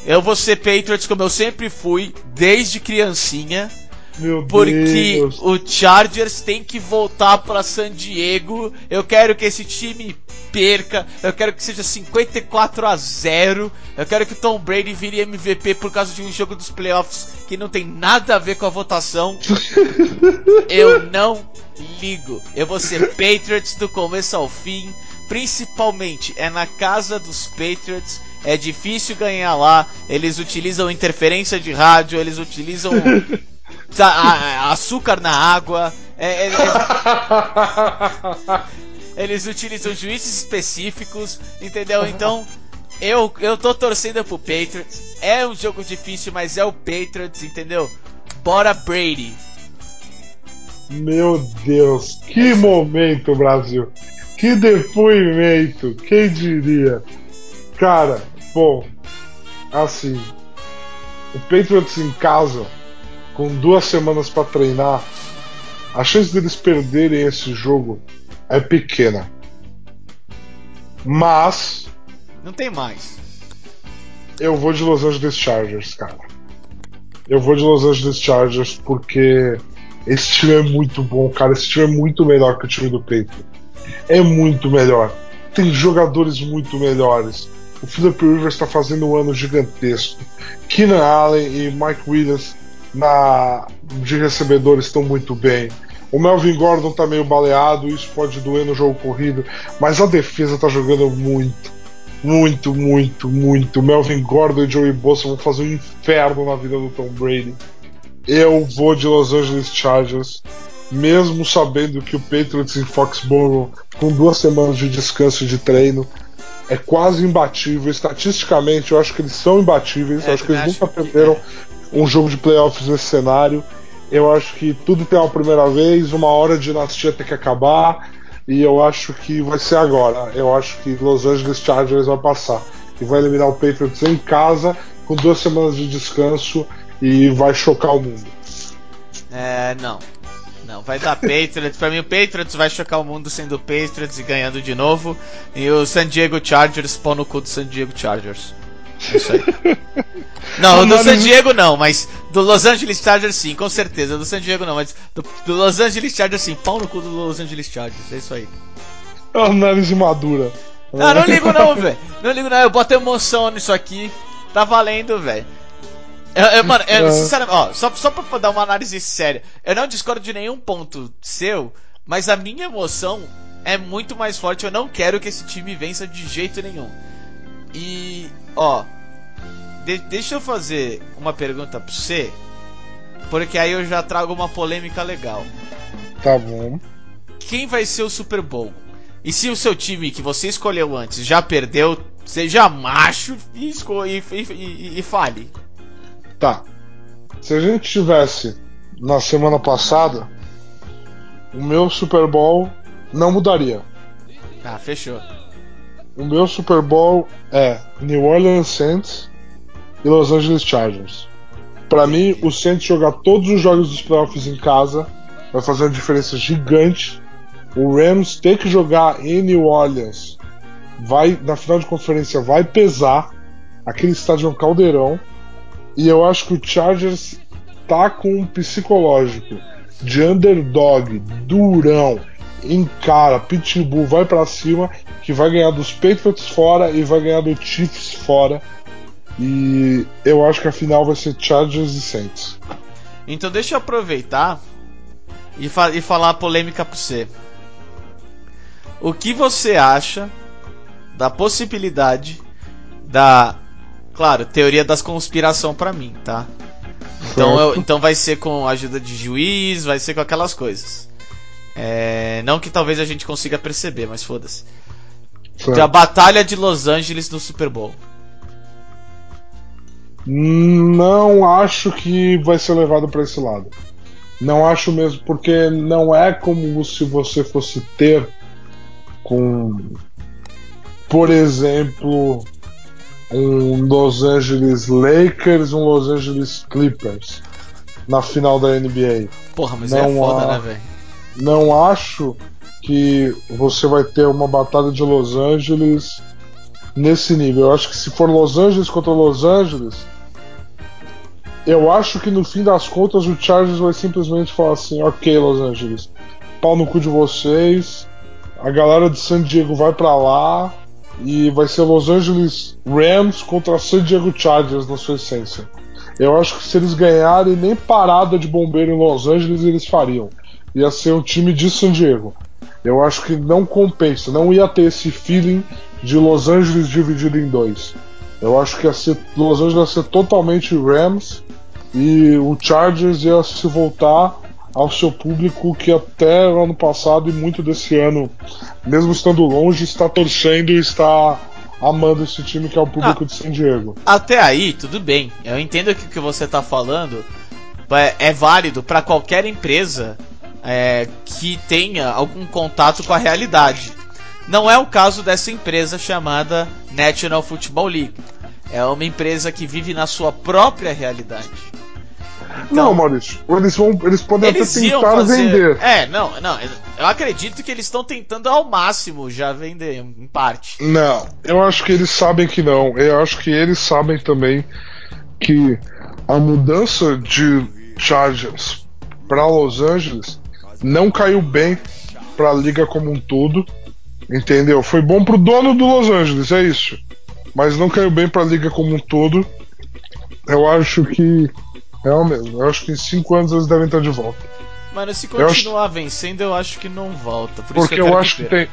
[SPEAKER 2] Eu vou ser Patriots como eu sempre fui, desde criancinha.
[SPEAKER 3] Meu
[SPEAKER 2] Porque
[SPEAKER 3] Deus.
[SPEAKER 2] o Chargers tem que voltar para San Diego. Eu quero que esse time perca. Eu quero que seja 54 a 0. Eu quero que o Tom Brady vire MVP por causa de um jogo dos playoffs que não tem nada a ver com a votação. <laughs> Eu não ligo. Eu vou ser Patriots do começo ao fim. Principalmente é na casa dos Patriots. É difícil ganhar lá. Eles utilizam interferência de rádio. Eles utilizam <laughs> a- açúcar na água. É- é- é- <laughs> eles utilizam juízes específicos, entendeu? Então, eu, eu tô torcendo pro Patriots. É um jogo difícil, mas é o Patriots, entendeu? Bora Brady.
[SPEAKER 3] Meu Deus, que momento, Brasil. Que depoimento, quem diria? Cara, bom, assim, o Patriots em casa, com duas semanas pra treinar, a chance deles perderem esse jogo é pequena. Mas
[SPEAKER 2] Não tem mais.
[SPEAKER 3] eu vou de Los Angeles Chargers, cara. Eu vou de Los Angeles Chargers porque esse time é muito bom, cara. Esse time é muito melhor que o time do Patriots. É muito melhor. Tem jogadores muito melhores. O Philip Rivers está fazendo um ano gigantesco. Keenan Allen e Mike Williams na de recebedores estão muito bem. O Melvin Gordon tá meio baleado, isso pode doer no jogo corrido, mas a defesa tá jogando muito. Muito, muito, muito. Melvin Gordon e Joey Bosa vão fazer um inferno na vida do Tom Brady. Eu vou de Los Angeles Chargers, mesmo sabendo que o Patriots em Foxborough, com duas semanas de descanso e de treino, é quase imbatível. Estatisticamente, eu acho que eles são imbatíveis.
[SPEAKER 2] É,
[SPEAKER 3] eu acho que eles
[SPEAKER 2] também
[SPEAKER 3] nunca
[SPEAKER 2] acho que-
[SPEAKER 3] perderam um jogo de playoffs nesse cenário. Eu acho que tudo tem uma primeira vez, uma hora de dinastia tem que acabar. E eu acho que vai ser agora. Eu acho que Los Angeles Chargers vai passar. E vai eliminar o Patriots em casa, com duas semanas de descanso, e vai chocar o mundo.
[SPEAKER 2] É, não. Não, vai dar Patriots. Pra mim, o Patriots vai chocar o mundo sendo Patriots e ganhando de novo. E o San Diego Chargers pão no cu do San Diego Chargers. É isso aí. <laughs> Não, do San Diego não, mas do Los Angeles Chargers sim, com certeza. Do San Diego não, mas do, do Los Angeles Chargers sim. Pau no cu do Los Angeles Chargers. É isso aí.
[SPEAKER 3] Análise madura.
[SPEAKER 2] Não, não ligo não, velho. Não ligo não, eu boto emoção nisso aqui. Tá valendo, velho. Eu- eu- mano, eu,
[SPEAKER 3] É.
[SPEAKER 2] sinceramente, ó, só, só pra dar uma análise séria, eu não discordo de nenhum ponto seu, mas a minha emoção é muito mais forte. Eu não quero que esse time vença de jeito nenhum. E, ó, de- deixa eu fazer uma pergunta pra você, porque aí eu já trago uma polêmica legal.
[SPEAKER 3] Tá bom.
[SPEAKER 2] Quem vai ser o Super Bowl? E se o seu time que você escolheu antes já perdeu, seja macho e, e, e- e fale.
[SPEAKER 3] Tá. Se a gente tivesse na semana passada, o meu Super Bowl não mudaria.
[SPEAKER 2] Ah, fechou.
[SPEAKER 3] O meu Super Bowl é New Orleans Saints e Los Angeles Chargers. Pra mim, o Saints jogar todos os jogos dos playoffs em casa vai fazer uma diferença gigante. O Rams ter que jogar em New Orleans vai na final de conferência vai pesar. Aquele estádio é um caldeirão. E eu acho que o Chargers tá com um psicológico de underdog, durão, encara, pitbull, vai pra cima, que vai ganhar dos Patriots fora e vai ganhar do Chiefs fora. E eu acho que a final vai ser Chargers e Saints.
[SPEAKER 2] Então deixa eu aproveitar e, fa e falar a polêmica pra você. O que você acha da possibilidade da. Claro, teoria das conspiração pra mim, tá? Então, eu- então vai ser com a ajuda de juiz, vai ser com aquelas coisas. É, não que talvez a gente consiga perceber, mas foda-se.
[SPEAKER 3] Certo.
[SPEAKER 2] Da Batalha de Los Angeles no Super Bowl.
[SPEAKER 3] Não acho que vai ser levado para esse lado. Não acho mesmo, porque não é como se você fosse ter com, por exemplo, um Los Angeles Lakers, um Los Angeles Clippers na final da NBA.
[SPEAKER 2] Porra, mas
[SPEAKER 3] Não
[SPEAKER 2] é foda,
[SPEAKER 3] há-
[SPEAKER 2] né, velho?
[SPEAKER 3] Não acho que você vai ter uma batalha de Los Angeles nesse nível. Eu acho que se for Los Angeles contra Los Angeles, Eu acho que no fim das contas o Chargers vai simplesmente falar assim: ok, Los Angeles, pau no cu de vocês, a galera de San Diego vai para lá e vai ser Los Angeles Rams contra San Diego Chargers na sua essência. Eu acho que se eles ganharem nem parada de bombeiro em Los Angeles eles fariam. Ia ser um time de San Diego. Eu acho que não compensa, não ia ter esse feeling de Los Angeles dividido em dois. Eu acho que ia ser, Los Angeles ia ser totalmente Rams e o Chargers ia se voltar ao seu público que até o ano passado e muito desse ano, mesmo estando longe, está torcendo e está amando esse time que é o público ah, de San Diego.
[SPEAKER 2] Até aí, tudo bem. Eu entendo que o que você está falando é, é válido para qualquer empresa é, que tenha algum contato com a realidade. Não é o caso dessa empresa chamada National Football League. É uma empresa que vive na sua própria realidade.
[SPEAKER 3] Então, não, Maurício. Eles, vão, eles podem eles até tentar fazer... vender.
[SPEAKER 2] É, não, não. Eu acredito que eles estão tentando ao máximo já vender, em parte.
[SPEAKER 3] Não, eu acho que eles sabem que não. Eu acho que eles sabem também que a mudança de Chargers para Los Angeles não caiu bem para a liga como um todo. Entendeu? Foi bom pro dono do Los Angeles, é isso. Mas não caiu bem para a liga como um todo. Eu acho que é o mesmo. Eu acho que em 5 anos eles devem estar de volta.
[SPEAKER 2] Mano, se continuar acho... vencendo, eu acho que não volta. Por
[SPEAKER 3] porque
[SPEAKER 2] eu,
[SPEAKER 3] eu acho que, que tem.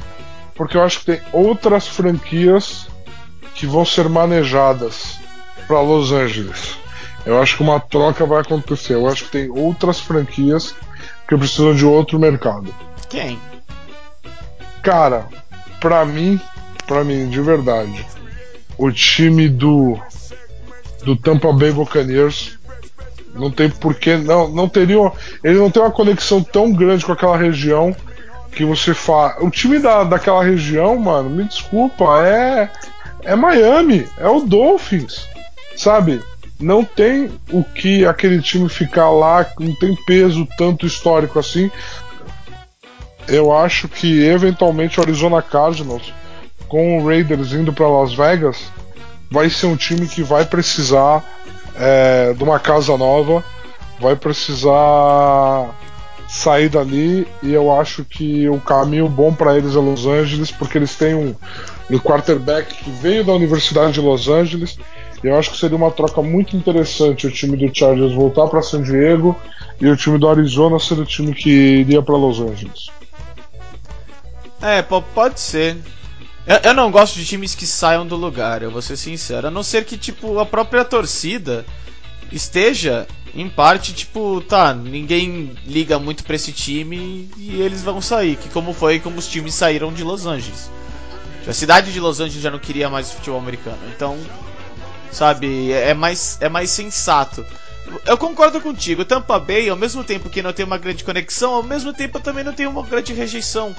[SPEAKER 3] Porque eu acho que tem outras franquias que vão ser manejadas para Los Angeles. Eu acho que uma troca vai acontecer. Eu acho que tem outras franquias que precisam de outro mercado.
[SPEAKER 2] Quem?
[SPEAKER 3] Cara, pra mim, pra mim, de verdade, o time do do Tampa Bay Buccaneers não tem porquê, não, não teria. Ele não tem uma conexão tão grande com aquela região que você faz. O time da, daquela região, mano, me desculpa, é. É Miami, é o Dolphins, sabe? Não tem o que aquele time ficar lá, não tem peso tanto histórico assim. Eu acho que eventualmente o Arizona Cardinals, com o Raiders indo para Las Vegas, vai ser um time que vai precisar é, de uma casa nova, vai precisar sair dali e eu acho que o caminho bom para eles é Los Angeles, porque eles têm um, um quarterback que veio da Universidade de Los Angeles. Eu acho que seria uma troca muito interessante o time do Chargers voltar para San Diego e o time do Arizona ser o time que iria para Los Angeles.
[SPEAKER 2] É, pode ser. Eu, eu, não gosto de times que saiam do lugar, eu vou ser sincero. A não ser que, tipo, a própria torcida esteja, em parte, tipo, tá, ninguém liga muito pra esse time e eles vão sair. Que como foi como os times saíram de Los Angeles. A cidade de Los Angeles já não queria mais futebol americano. Então, sabe, é, é mais, é mais sensato. Eu concordo contigo, Tampa Bay, ao mesmo tempo que não tem uma grande conexão, ao mesmo tempo também não tem uma grande rejeição.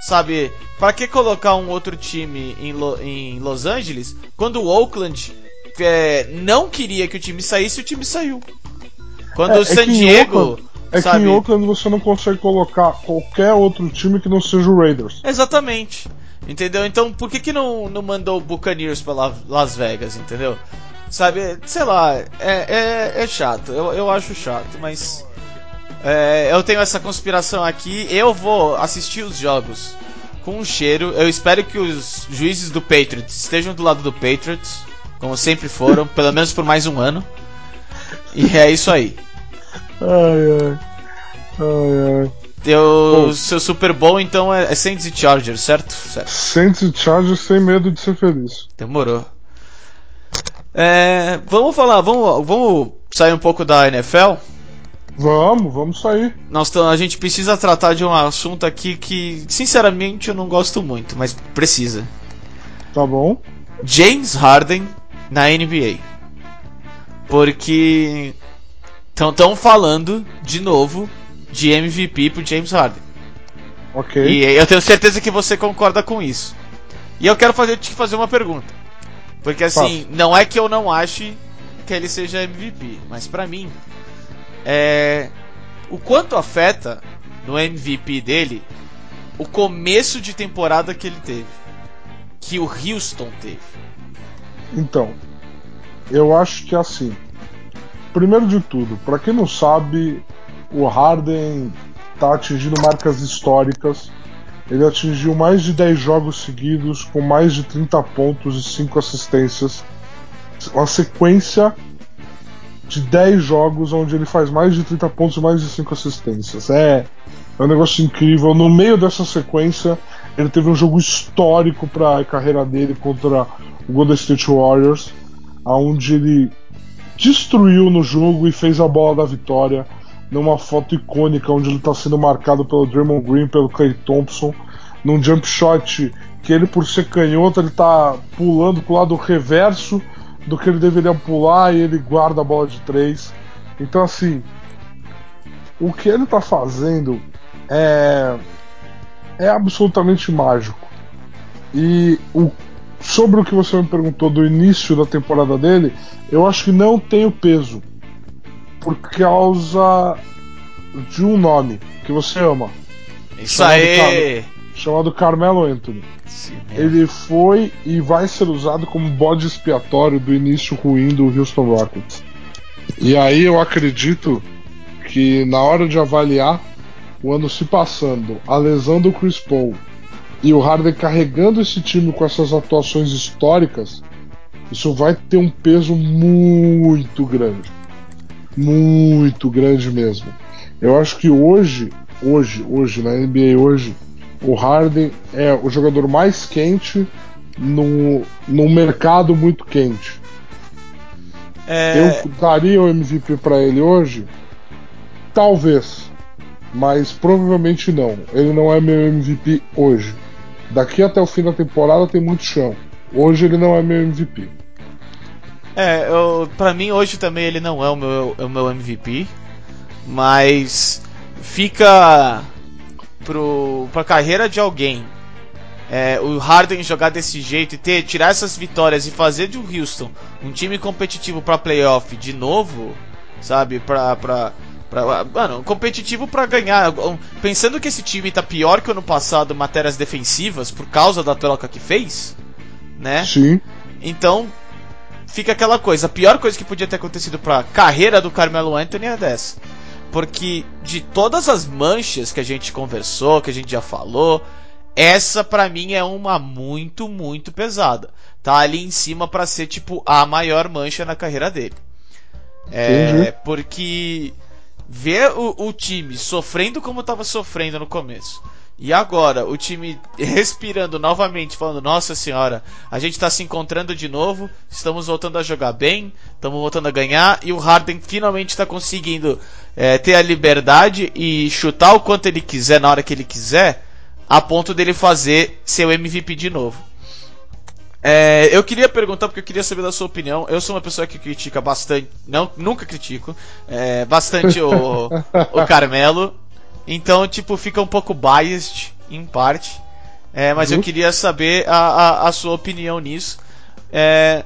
[SPEAKER 2] Sabe, para que colocar um outro time em, Lo em Los Angeles quando o Oakland é, não queria que o time saísse, o time saiu. Quando é, o é San Diego.
[SPEAKER 3] Oakland, é sabe... que em Oakland você não consegue colocar qualquer outro time que não seja o Raiders.
[SPEAKER 2] Exatamente. Entendeu? Então por que, que não, não mandou o Buccaneers pra Las Vegas, entendeu? Sabe, sei lá, é, é, é chato, eu, eu acho chato, mas é, eu tenho essa conspiração aqui. Eu vou assistir os jogos com um cheiro. Eu espero que os juízes do Patriots estejam do lado do Patriots, como sempre foram, pelo menos por mais um ano. E é isso aí.
[SPEAKER 3] Ai, ai. Ai, ai.
[SPEAKER 2] Teu, seu Super Bowl então é, é Saints e Chargers, certo? certo?
[SPEAKER 3] Saints e Chargers sem medo de ser feliz.
[SPEAKER 2] Demorou. É, vamos falar, vamos, vamos sair um pouco da NFL.
[SPEAKER 3] Vamos, vamos sair.
[SPEAKER 2] Nós, a gente precisa tratar de um assunto aqui que, sinceramente, eu não gosto muito, mas precisa.
[SPEAKER 3] Tá bom.
[SPEAKER 2] James Harden na NBA. Porque estão falando de novo de MVP pro James Harden.
[SPEAKER 3] Ok.
[SPEAKER 2] E eu tenho certeza que você concorda com isso. E eu quero fazer, te fazer uma pergunta. Porque assim, não é que eu não ache que ele seja MVP, mas para mim, é, o quanto afeta no MVP dele o começo de temporada que ele teve, que o Houston teve.
[SPEAKER 3] Então, eu acho que assim, primeiro de tudo, para quem não sabe, o Harden tá atingindo marcas históricas. Ele atingiu mais de 10 jogos seguidos com mais de 30 pontos e 5 assistências. Uma sequência de 10 jogos onde ele faz mais de 30 pontos e mais de 5 assistências. É, é um negócio incrível. No meio dessa sequência, ele teve um jogo histórico para a carreira dele contra o Golden State Warriors, onde ele destruiu no jogo e fez a bola da vitória numa foto icônica onde ele está sendo marcado pelo Draymond Green, pelo Clay Thompson, num jump shot que ele por ser canhoto ele está pulando pro lado reverso do que ele deveria pular e ele guarda a bola de três. Então assim, o que ele está fazendo é é absolutamente mágico. E o, sobre o que você me perguntou do início da temporada dele, eu acho que não tem o peso. Por causa de um nome que você ama.
[SPEAKER 2] Isso aí!
[SPEAKER 3] Chamado Carmelo Anthony. Sim, é. Ele foi e vai ser usado como bode expiatório do início ruim do Houston Rockets. E aí eu acredito que na hora de avaliar o ano se passando, a lesão do Chris Paul e o Harden carregando esse time com essas atuações históricas, isso vai ter um peso muito grande. Muito grande mesmo. Eu acho que hoje, hoje, hoje, na NBA hoje, o Harden é o jogador mais quente num, num mercado muito quente. É... Eu daria o MVP para ele hoje? Talvez mas provavelmente não. Ele não é meu MVP hoje. Daqui até o fim da temporada tem muito chão. Hoje ele não é meu MVP.
[SPEAKER 2] É, eu, pra mim hoje também ele não é o meu, é o meu MVP, mas fica pro, pra carreira de alguém é, o Harden jogar desse jeito e ter tirar essas vitórias e fazer de um Houston um time competitivo para playoff de novo, sabe? Pra, pra, Pra, mano, competitivo para ganhar. Pensando que esse time tá pior que o ano passado em matérias defensivas por causa da troca que fez, né?
[SPEAKER 3] Sim.
[SPEAKER 2] Então, fica aquela coisa. A pior coisa que podia ter acontecido pra carreira do Carmelo Anthony é dessa. Porque de todas as manchas que a gente conversou, que a gente já falou, essa para mim é uma muito, muito pesada. Tá ali em cima para ser tipo a maior mancha na carreira dele. É, porque ver o, o time sofrendo como estava sofrendo no começo. E agora, o time respirando novamente, falando: Nossa Senhora, a gente está se encontrando de novo, estamos voltando a jogar bem, estamos voltando a ganhar, e o Harden finalmente está conseguindo é, ter a liberdade e chutar o quanto ele quiser na hora que ele quiser, a ponto dele fazer seu MVP de novo. É, eu queria perguntar, porque eu queria saber da sua opinião. Eu sou uma pessoa que critica bastante, não, nunca critico, é, bastante o, <laughs> o Carmelo. Então, tipo, fica um pouco biased, em parte. É, mas uhum. eu queria saber a, a, a sua opinião nisso. É,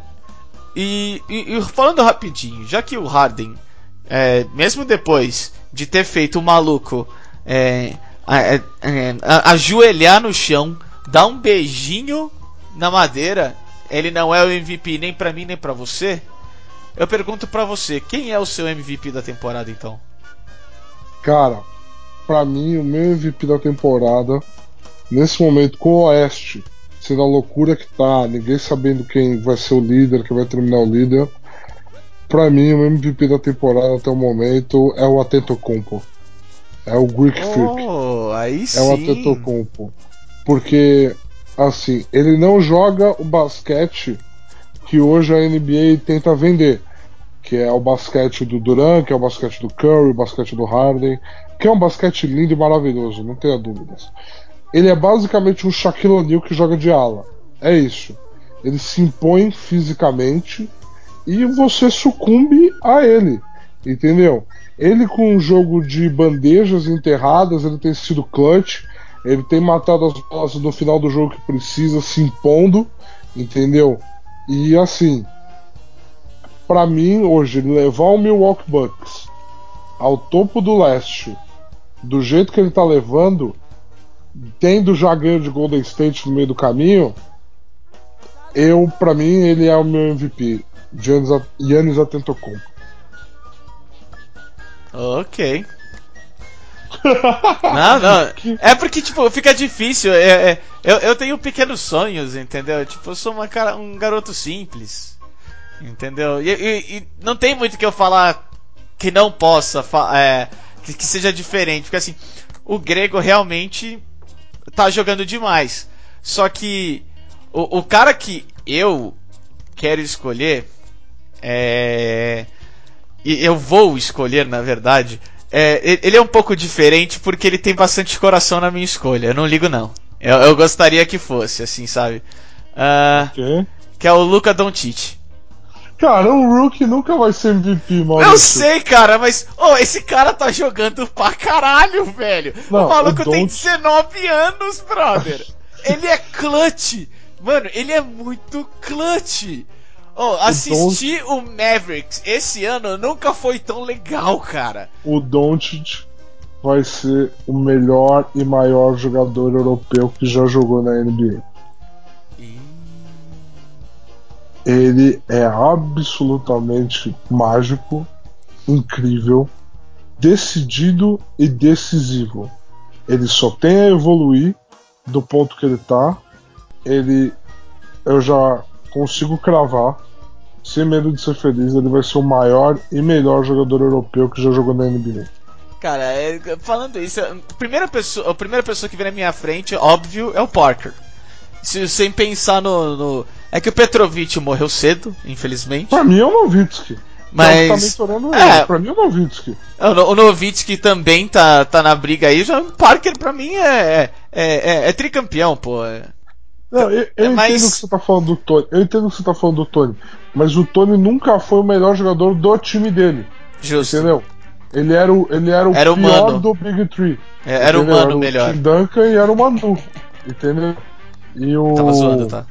[SPEAKER 2] e, e, e, falando rapidinho, já que o Harden, é, mesmo depois de ter feito o maluco é, ajoelhar no chão, dar um beijinho na madeira, ele não é o MVP nem para mim nem para você. Eu pergunto para você, quem é o seu MVP da temporada então?
[SPEAKER 3] Cara, para mim o meu MVP da temporada nesse momento com o Oeste sendo a loucura que tá, ninguém sabendo quem vai ser o líder, quem vai terminar o líder. Para mim o MVP da temporada até o momento é o Atento Compo. É o Greek
[SPEAKER 2] oh,
[SPEAKER 3] Freak.
[SPEAKER 2] Aí sim.
[SPEAKER 3] É o Atento Compo. Porque assim, ele não joga o basquete que hoje a NBA tenta vender, que é o basquete do Durant, que é o basquete do Curry, o basquete do Harden, que é um basquete lindo e maravilhoso, não tenha dúvidas. Ele é basicamente um Shaquille O'Neal que joga de ala. É isso. Ele se impõe fisicamente e você sucumbe a ele, entendeu? Ele com um jogo de bandejas enterradas, ele tem sido clutch ele tem matado as bolas no final do jogo que precisa, se impondo, entendeu? E assim, para mim hoje levar o Milwaukee Bucks ao topo do leste, do jeito que ele tá levando, tendo já ganho de Golden State no meio do caminho, eu para mim ele é o meu MVP, Giannis Antetokounmpo.
[SPEAKER 2] Ok. <laughs> Não, não. É porque, tipo, fica difícil. É, é, eu, eu tenho pequenos sonhos, entendeu? Tipo, eu sou uma cara, um garoto simples. Entendeu? E, e, e não tem muito que eu falar que não possa, é, que, que seja diferente. Porque assim, o grego realmente tá jogando demais. Só que o, o cara que eu quero escolher é. E eu vou escolher, na verdade. É, ele é um pouco diferente porque ele tem bastante coração na minha escolha. Eu não ligo, não. Eu, eu gostaria que fosse, assim, sabe? Uh, okay. Que é o Luca Doncic.
[SPEAKER 3] Cara, um rookie nunca vai ser MVP, mano.
[SPEAKER 2] Eu sei, cara, mas oh, esse cara tá jogando pra caralho, velho. Não, o maluco o tem 19 anos, brother. ele é clutch. Mano, ele é muito clutch. Oh, assistir o, Don... o Mavericks esse ano nunca foi tão legal, cara.
[SPEAKER 3] O Doncic vai ser o melhor e maior jogador europeu que já jogou na NBA. Ele é absolutamente mágico, incrível, decidido e decisivo. Ele só tem a evoluir do ponto que ele tá. Ele eu já consigo cravar, sem medo de ser feliz, ele vai ser o maior e melhor jogador europeu que já jogou na NBA.
[SPEAKER 2] Cara, é, falando isso, a primeira, pessoa, a primeira pessoa que vem na minha frente, óbvio, é o Parker. Se, sem pensar no, no, É que o Petrovic morreu cedo, infelizmente.
[SPEAKER 3] Pra mim é o Novitsky.
[SPEAKER 2] Mas.
[SPEAKER 3] Tá é, pra mim é o Novitsky.
[SPEAKER 2] O, o Novitsky também tá, tá na briga aí. Já, o Parker pra mim é, é, é, é tricampeão, pô.
[SPEAKER 3] Não, eu, eu é mais... entendo que você tá falando do Tony. Eu entendo que você tá falando do Tony. Mas o Tony nunca foi o melhor jogador do time dele.
[SPEAKER 2] Justo.
[SPEAKER 3] Entendeu? Ele era o, ele era o
[SPEAKER 2] era
[SPEAKER 3] pior
[SPEAKER 2] humano.
[SPEAKER 3] do Big Tree.
[SPEAKER 2] É, era o mano melhor.
[SPEAKER 3] O Duncan e era o Manu. Entendeu? E o.
[SPEAKER 2] Tava zoando, tá?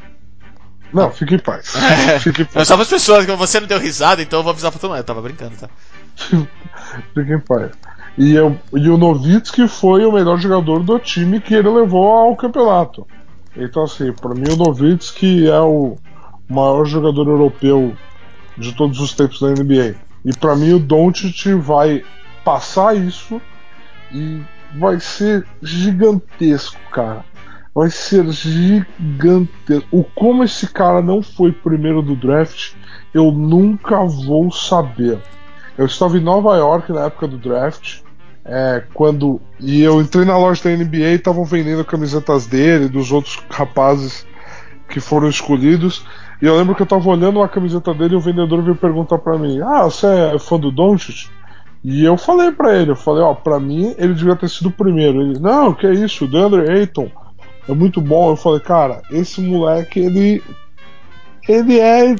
[SPEAKER 3] Não, fique em paz.
[SPEAKER 2] fique em paz. Eu só as pessoas que você não deu risada, então eu vou avisar pra todo mundo. Eu tava brincando, tá? <laughs>
[SPEAKER 3] fique em paz. E, eu, e o Novitsky foi o melhor jogador do time que ele levou ao campeonato. Então, assim, para mim o Novitsky é o maior jogador europeu de todos os tempos da NBA. E para mim o Doncic vai passar isso e vai ser gigantesco, cara vai ser gigantesco. O como esse cara não foi primeiro do draft, eu nunca vou saber. Eu estava em Nova York na época do draft, é, quando e eu entrei na loja da NBA e estavam vendendo camisetas dele, dos outros rapazes que foram escolhidos. E eu lembro que eu estava olhando a camiseta dele e o vendedor veio perguntar para mim: "Ah, você é fã do Doncic?" E eu falei para ele, eu falei, ó, para mim ele devia ter sido o primeiro. Ele: "Não, que é isso, o DeAndre Ayton." É muito bom. Eu falei, cara, esse moleque, ele. Ele é.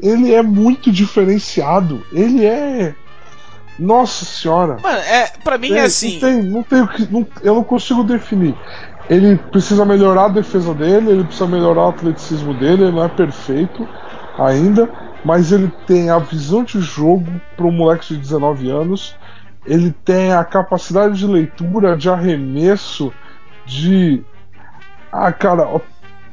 [SPEAKER 3] Ele é muito diferenciado. Ele é. Nossa senhora.
[SPEAKER 2] Mano, é, pra mim é, é assim.
[SPEAKER 3] Não tem, não tem. Não, eu não consigo definir. Ele precisa melhorar a defesa dele, ele precisa melhorar o atleticismo dele, ele não é perfeito ainda, mas ele tem a visão de jogo para um moleque de 19 anos, ele tem a capacidade de leitura, de arremesso, de ah, cara,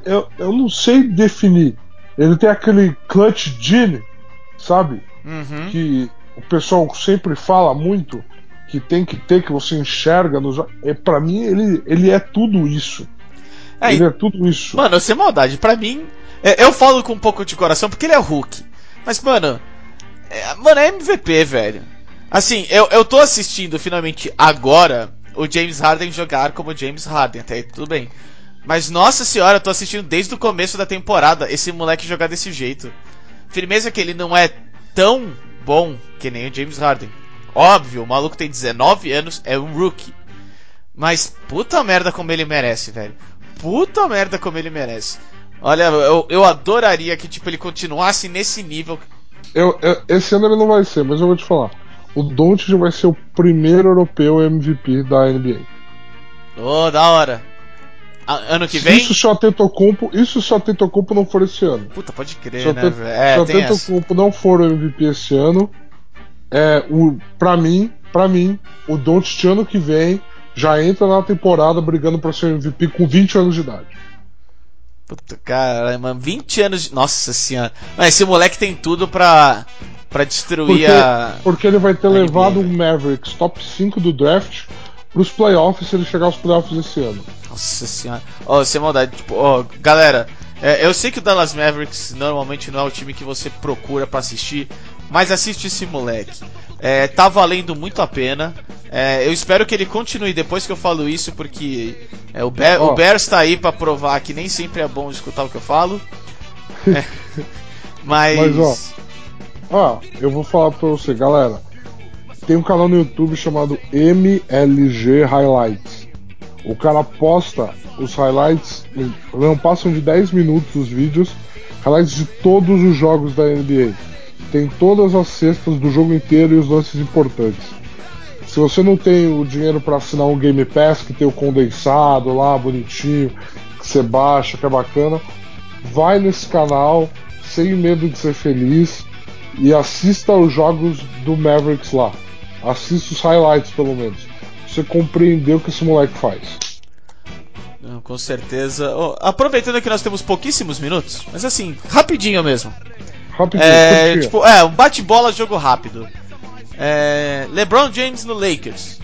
[SPEAKER 3] eu, eu não sei definir. Ele tem aquele clutch gene, sabe?
[SPEAKER 2] Uhum.
[SPEAKER 3] Que o pessoal sempre fala muito que tem que ter, que você enxerga nos. É, para mim, ele, ele é tudo isso. É, ele é tudo isso.
[SPEAKER 2] Mano, sem maldade, para mim. É, eu falo com um pouco de coração porque ele é Hulk. Mas, mano. É, mano, é MVP, velho. Assim, eu, eu tô assistindo finalmente agora o James Harden jogar como James Harden, até aí tudo bem. Mas nossa senhora, eu tô assistindo desde o começo da temporada esse moleque jogar desse jeito. Firmeza que ele não é tão bom que nem o James Harden. Óbvio, o maluco tem 19 anos, é um rookie. Mas puta merda como ele merece, velho. Puta merda como ele merece. Olha, eu, eu adoraria que tipo ele continuasse nesse nível.
[SPEAKER 3] Eu, eu, esse ano ele não vai ser, mas eu vou te falar. O Doncic vai ser o primeiro europeu MVP da NBA.
[SPEAKER 2] Oh, da hora. Ano que vem?
[SPEAKER 3] Isso só Tetocumpo, isso só Tetocumpo não for esse ano.
[SPEAKER 2] Puta, pode crer, só né, velho? É,
[SPEAKER 3] Tetocumpo não for o MVP esse ano. É, o, pra mim, pra mim, o Doncic ano que vem já entra na temporada brigando pra ser MVP com 20 anos de idade.
[SPEAKER 2] Puta, cara, mano, 20 anos de... Nossa senhora. Mas esse moleque tem tudo pra, pra destruir
[SPEAKER 3] Porque,
[SPEAKER 2] a.
[SPEAKER 3] porque ele vai ter
[SPEAKER 2] a
[SPEAKER 3] levado
[SPEAKER 2] NBA.
[SPEAKER 3] um Mavericks top 5 do draft pros playoffs se ele chegar aos playoffs esse ano.
[SPEAKER 2] Nossa senhora. Ó, sem maldade, tipo, ó, galera, é, eu sei que o Dallas Mavericks normalmente não é o time que você procura pra assistir, mas assiste esse moleque. É, tá valendo muito a pena. É, eu espero que ele continue depois que eu falo isso, porque é, o, Bear,
[SPEAKER 3] Ó.
[SPEAKER 2] o Bears tá aí pra provar que nem sempre é bom escutar o que eu falo. <laughs> É, mas.
[SPEAKER 3] Mas, Ah, eu vou falar pra você, galera. Tem um canal no YouTube chamado MLG Highlights. O cara posta os highlights, não passam de 10 minutos os vídeos, highlights de todos os jogos da NBA. Tem todas as cestas do jogo inteiro e os lances importantes. Se você não tem o dinheiro para assinar um Game Pass que tem o condensado lá, bonitinho, que você baixa, que é bacana, vai nesse canal sem medo de ser feliz e assista os jogos do Mavericks lá. Assista os highlights pelo menos. Você compreendeu o que esse moleque faz.
[SPEAKER 2] Não, com certeza. Ó, aproveitando que nós temos pouquíssimos minutos, mas assim, rapidinho mesmo.
[SPEAKER 3] Rapidinho,
[SPEAKER 2] É, tipo, é, um bate-bola, jogo rápido. É, LeBron James no Lakers.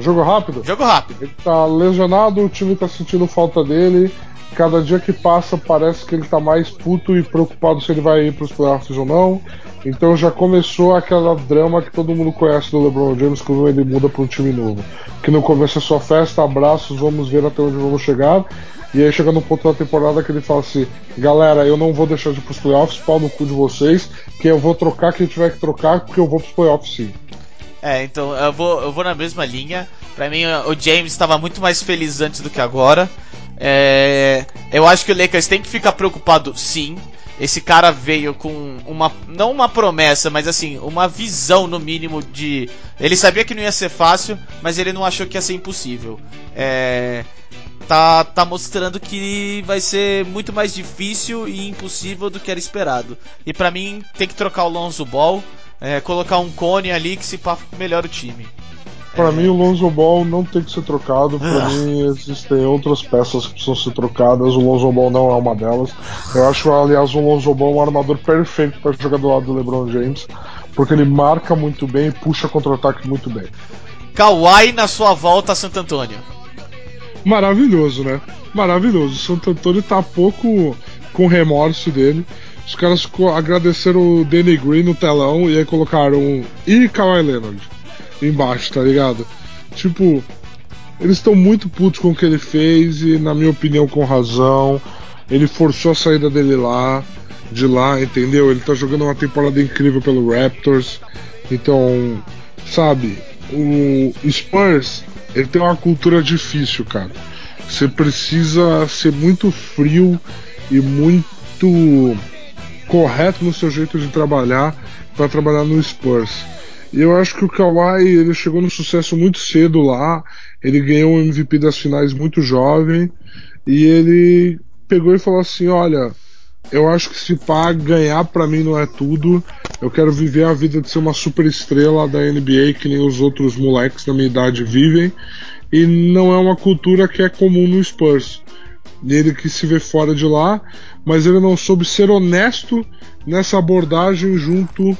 [SPEAKER 3] Jogo rápido?
[SPEAKER 2] Jogo rápido.
[SPEAKER 3] Ele tá lesionado, o time tá sentindo falta dele. Cada dia que passa parece que ele tá mais puto e preocupado se ele vai ir pros playoffs ou não. Então já começou aquela drama que todo mundo conhece do LeBron James quando ele muda para um time novo. Que no começo é só festa, abraços, vamos ver até onde vamos chegar. E aí chega no ponto da temporada que ele fala assim: galera, eu não vou deixar de ir pros playoffs, pau no cu de vocês, que eu vou trocar quem tiver que trocar, porque eu vou pros playoffs sim.
[SPEAKER 2] É, então eu vou, eu vou na mesma linha. Pra mim, o James estava muito mais feliz antes do que agora. É, eu acho que o Lakers tem que ficar preocupado, sim. Esse cara veio com uma, não uma promessa, mas assim, uma visão no mínimo de. Ele sabia que não ia ser fácil, mas ele não achou que ia ser impossível. É, tá, tá mostrando que vai ser muito mais difícil e impossível do que era esperado. E pra mim, tem que trocar o Lonzo Ball, é, colocar um cone ali que se pá melhora o time.
[SPEAKER 3] Pra
[SPEAKER 2] É.
[SPEAKER 3] mim, o Lonzo Ball não tem que ser trocado. Pra
[SPEAKER 2] Ah.
[SPEAKER 3] mim, existem outras peças que precisam ser trocadas. O Lonzo Ball não é uma delas. Eu acho, aliás, o Lonzo Ball um armador perfeito para jogar do lado do LeBron James, porque ele marca muito bem e puxa contra-ataque muito bem.
[SPEAKER 2] Kawhi na sua volta a Santo Antônio.
[SPEAKER 3] Maravilhoso, né? Maravilhoso. O Santo Antônio tá pouco com remorso dele. Os caras agradeceram o Danny Green no telão e aí colocaram e Kawhi Leonard embaixo, tá ligado? Tipo, eles estão muito putos com o que ele fez e, na minha opinião, com razão. Ele forçou a saída dele lá, de lá, entendeu? Ele tá jogando uma temporada incrível pelo Raptors. Então, sabe, o Spurs, ele tem uma cultura difícil, cara. Você precisa ser muito frio e muito correto no seu jeito de trabalhar para trabalhar no Spurs. E eu acho que o Kawhi ele chegou no sucesso muito cedo lá. Ele ganhou o MVP das finais muito jovem e ele pegou e falou assim: Olha, eu acho que se pá ganhar pra mim não é tudo. Eu quero viver a vida de ser uma super estrela da NBA que nem os outros moleques da minha idade vivem. E não é uma cultura que é comum no Spurs. Ele quis se ver fora de lá, mas ele não soube ser honesto nessa abordagem junto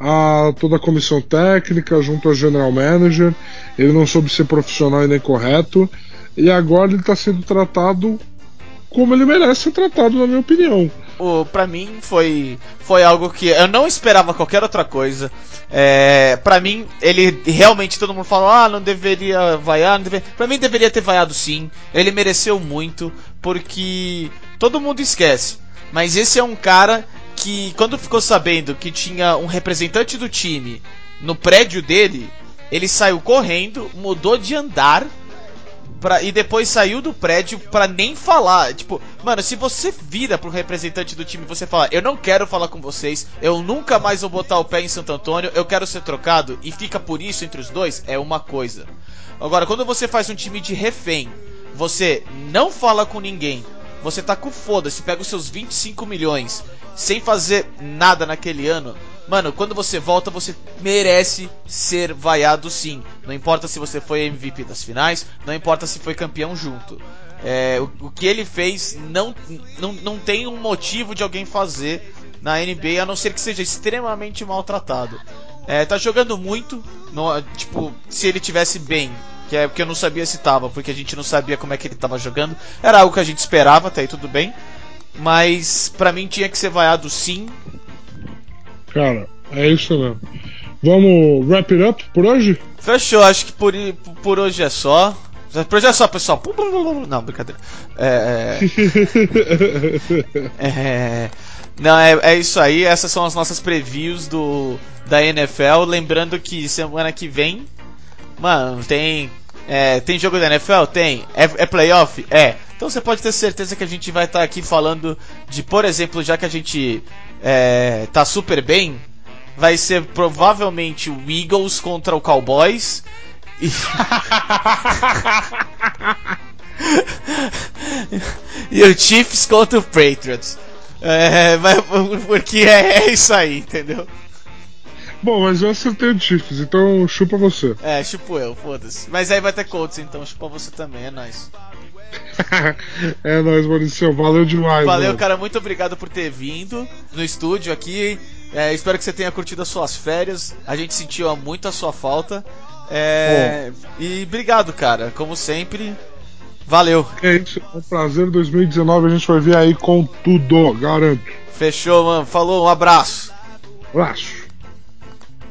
[SPEAKER 3] a toda a comissão técnica, junto ao general manager. Ele não soube ser profissional e nem correto. E agora ele está sendo tratado como ele merece ser tratado, na minha opinião.
[SPEAKER 2] O, pra mim foi, foi algo que eu não esperava qualquer outra coisa. É, pra mim, ele realmente todo mundo fala, ah, não deveria vaiar, não deveria. Pra mim deveria ter vaiado sim. Ele mereceu muito, porque todo mundo esquece. Mas esse é um cara que, quando ficou sabendo que tinha um representante do time no prédio dele, ele saiu correndo, mudou de andar Pra, e depois saiu do prédio pra nem falar. Tipo, mano, se você vira pro representante do time e você fala, eu não quero falar com vocês, eu nunca mais vou botar o pé em Santo Antônio, eu quero ser trocado, e fica por isso entre os dois, é uma coisa. Agora, quando você faz um time de refém, você não fala com ninguém, você tá com foda-se, pega os seus 25 milhões sem fazer nada naquele ano, Mano, quando você volta, você merece ser vaiado sim. Não importa se você foi MVP das finais, não importa se foi campeão junto. É, o, o, que ele fez não, não, não tem um motivo de alguém fazer na NBA, a não ser que seja extremamente maltratado. É, tá jogando muito, tipo, se ele tivesse bem, que é porque eu não sabia se tava, porque a gente não sabia como é que ele tava jogando, era algo que a gente esperava, até aí tudo bem. Mas pra mim tinha que ser vaiado sim.
[SPEAKER 3] Cara, é isso mesmo. Vamos wrap it up por hoje?
[SPEAKER 2] Fechou, acho que por, por hoje é só. Por hoje é só, pessoal. Não, brincadeira. É. é... <laughs> é... Não, é, é isso aí. Essas são as nossas previews do da NFL. Lembrando que semana que vem, mano, tem é, tem jogo da NFL? Tem. É, é, playoff? É. Então você pode ter certeza que a gente vai estar tá aqui falando de, por exemplo, já que a gente é, tá super bem, vai ser provavelmente o Eagles contra o Cowboys. E... <laughs> e o Chiefs contra o Patriots. É, mas, porque é, é, isso aí, entendeu?
[SPEAKER 3] Bom, mas eu acertei o Chiefs, então chupa você.
[SPEAKER 2] É, chupo eu, foda-se. Mas aí vai ter Colts, então chupa você também, é nóis. <laughs>
[SPEAKER 3] é nóis, Maurício, valeu demais.
[SPEAKER 2] Valeu, mano. cara, muito obrigado por ter vindo no estúdio aqui. É, espero que você tenha curtido as suas férias. A gente sentiu muito a sua falta. É, e obrigado, cara, como sempre. Valeu.
[SPEAKER 3] É isso, é um prazer. 2019 a gente vai ver aí com tudo, garanto.
[SPEAKER 2] Fechou, mano. Falou, um abraço.
[SPEAKER 3] Um abraço.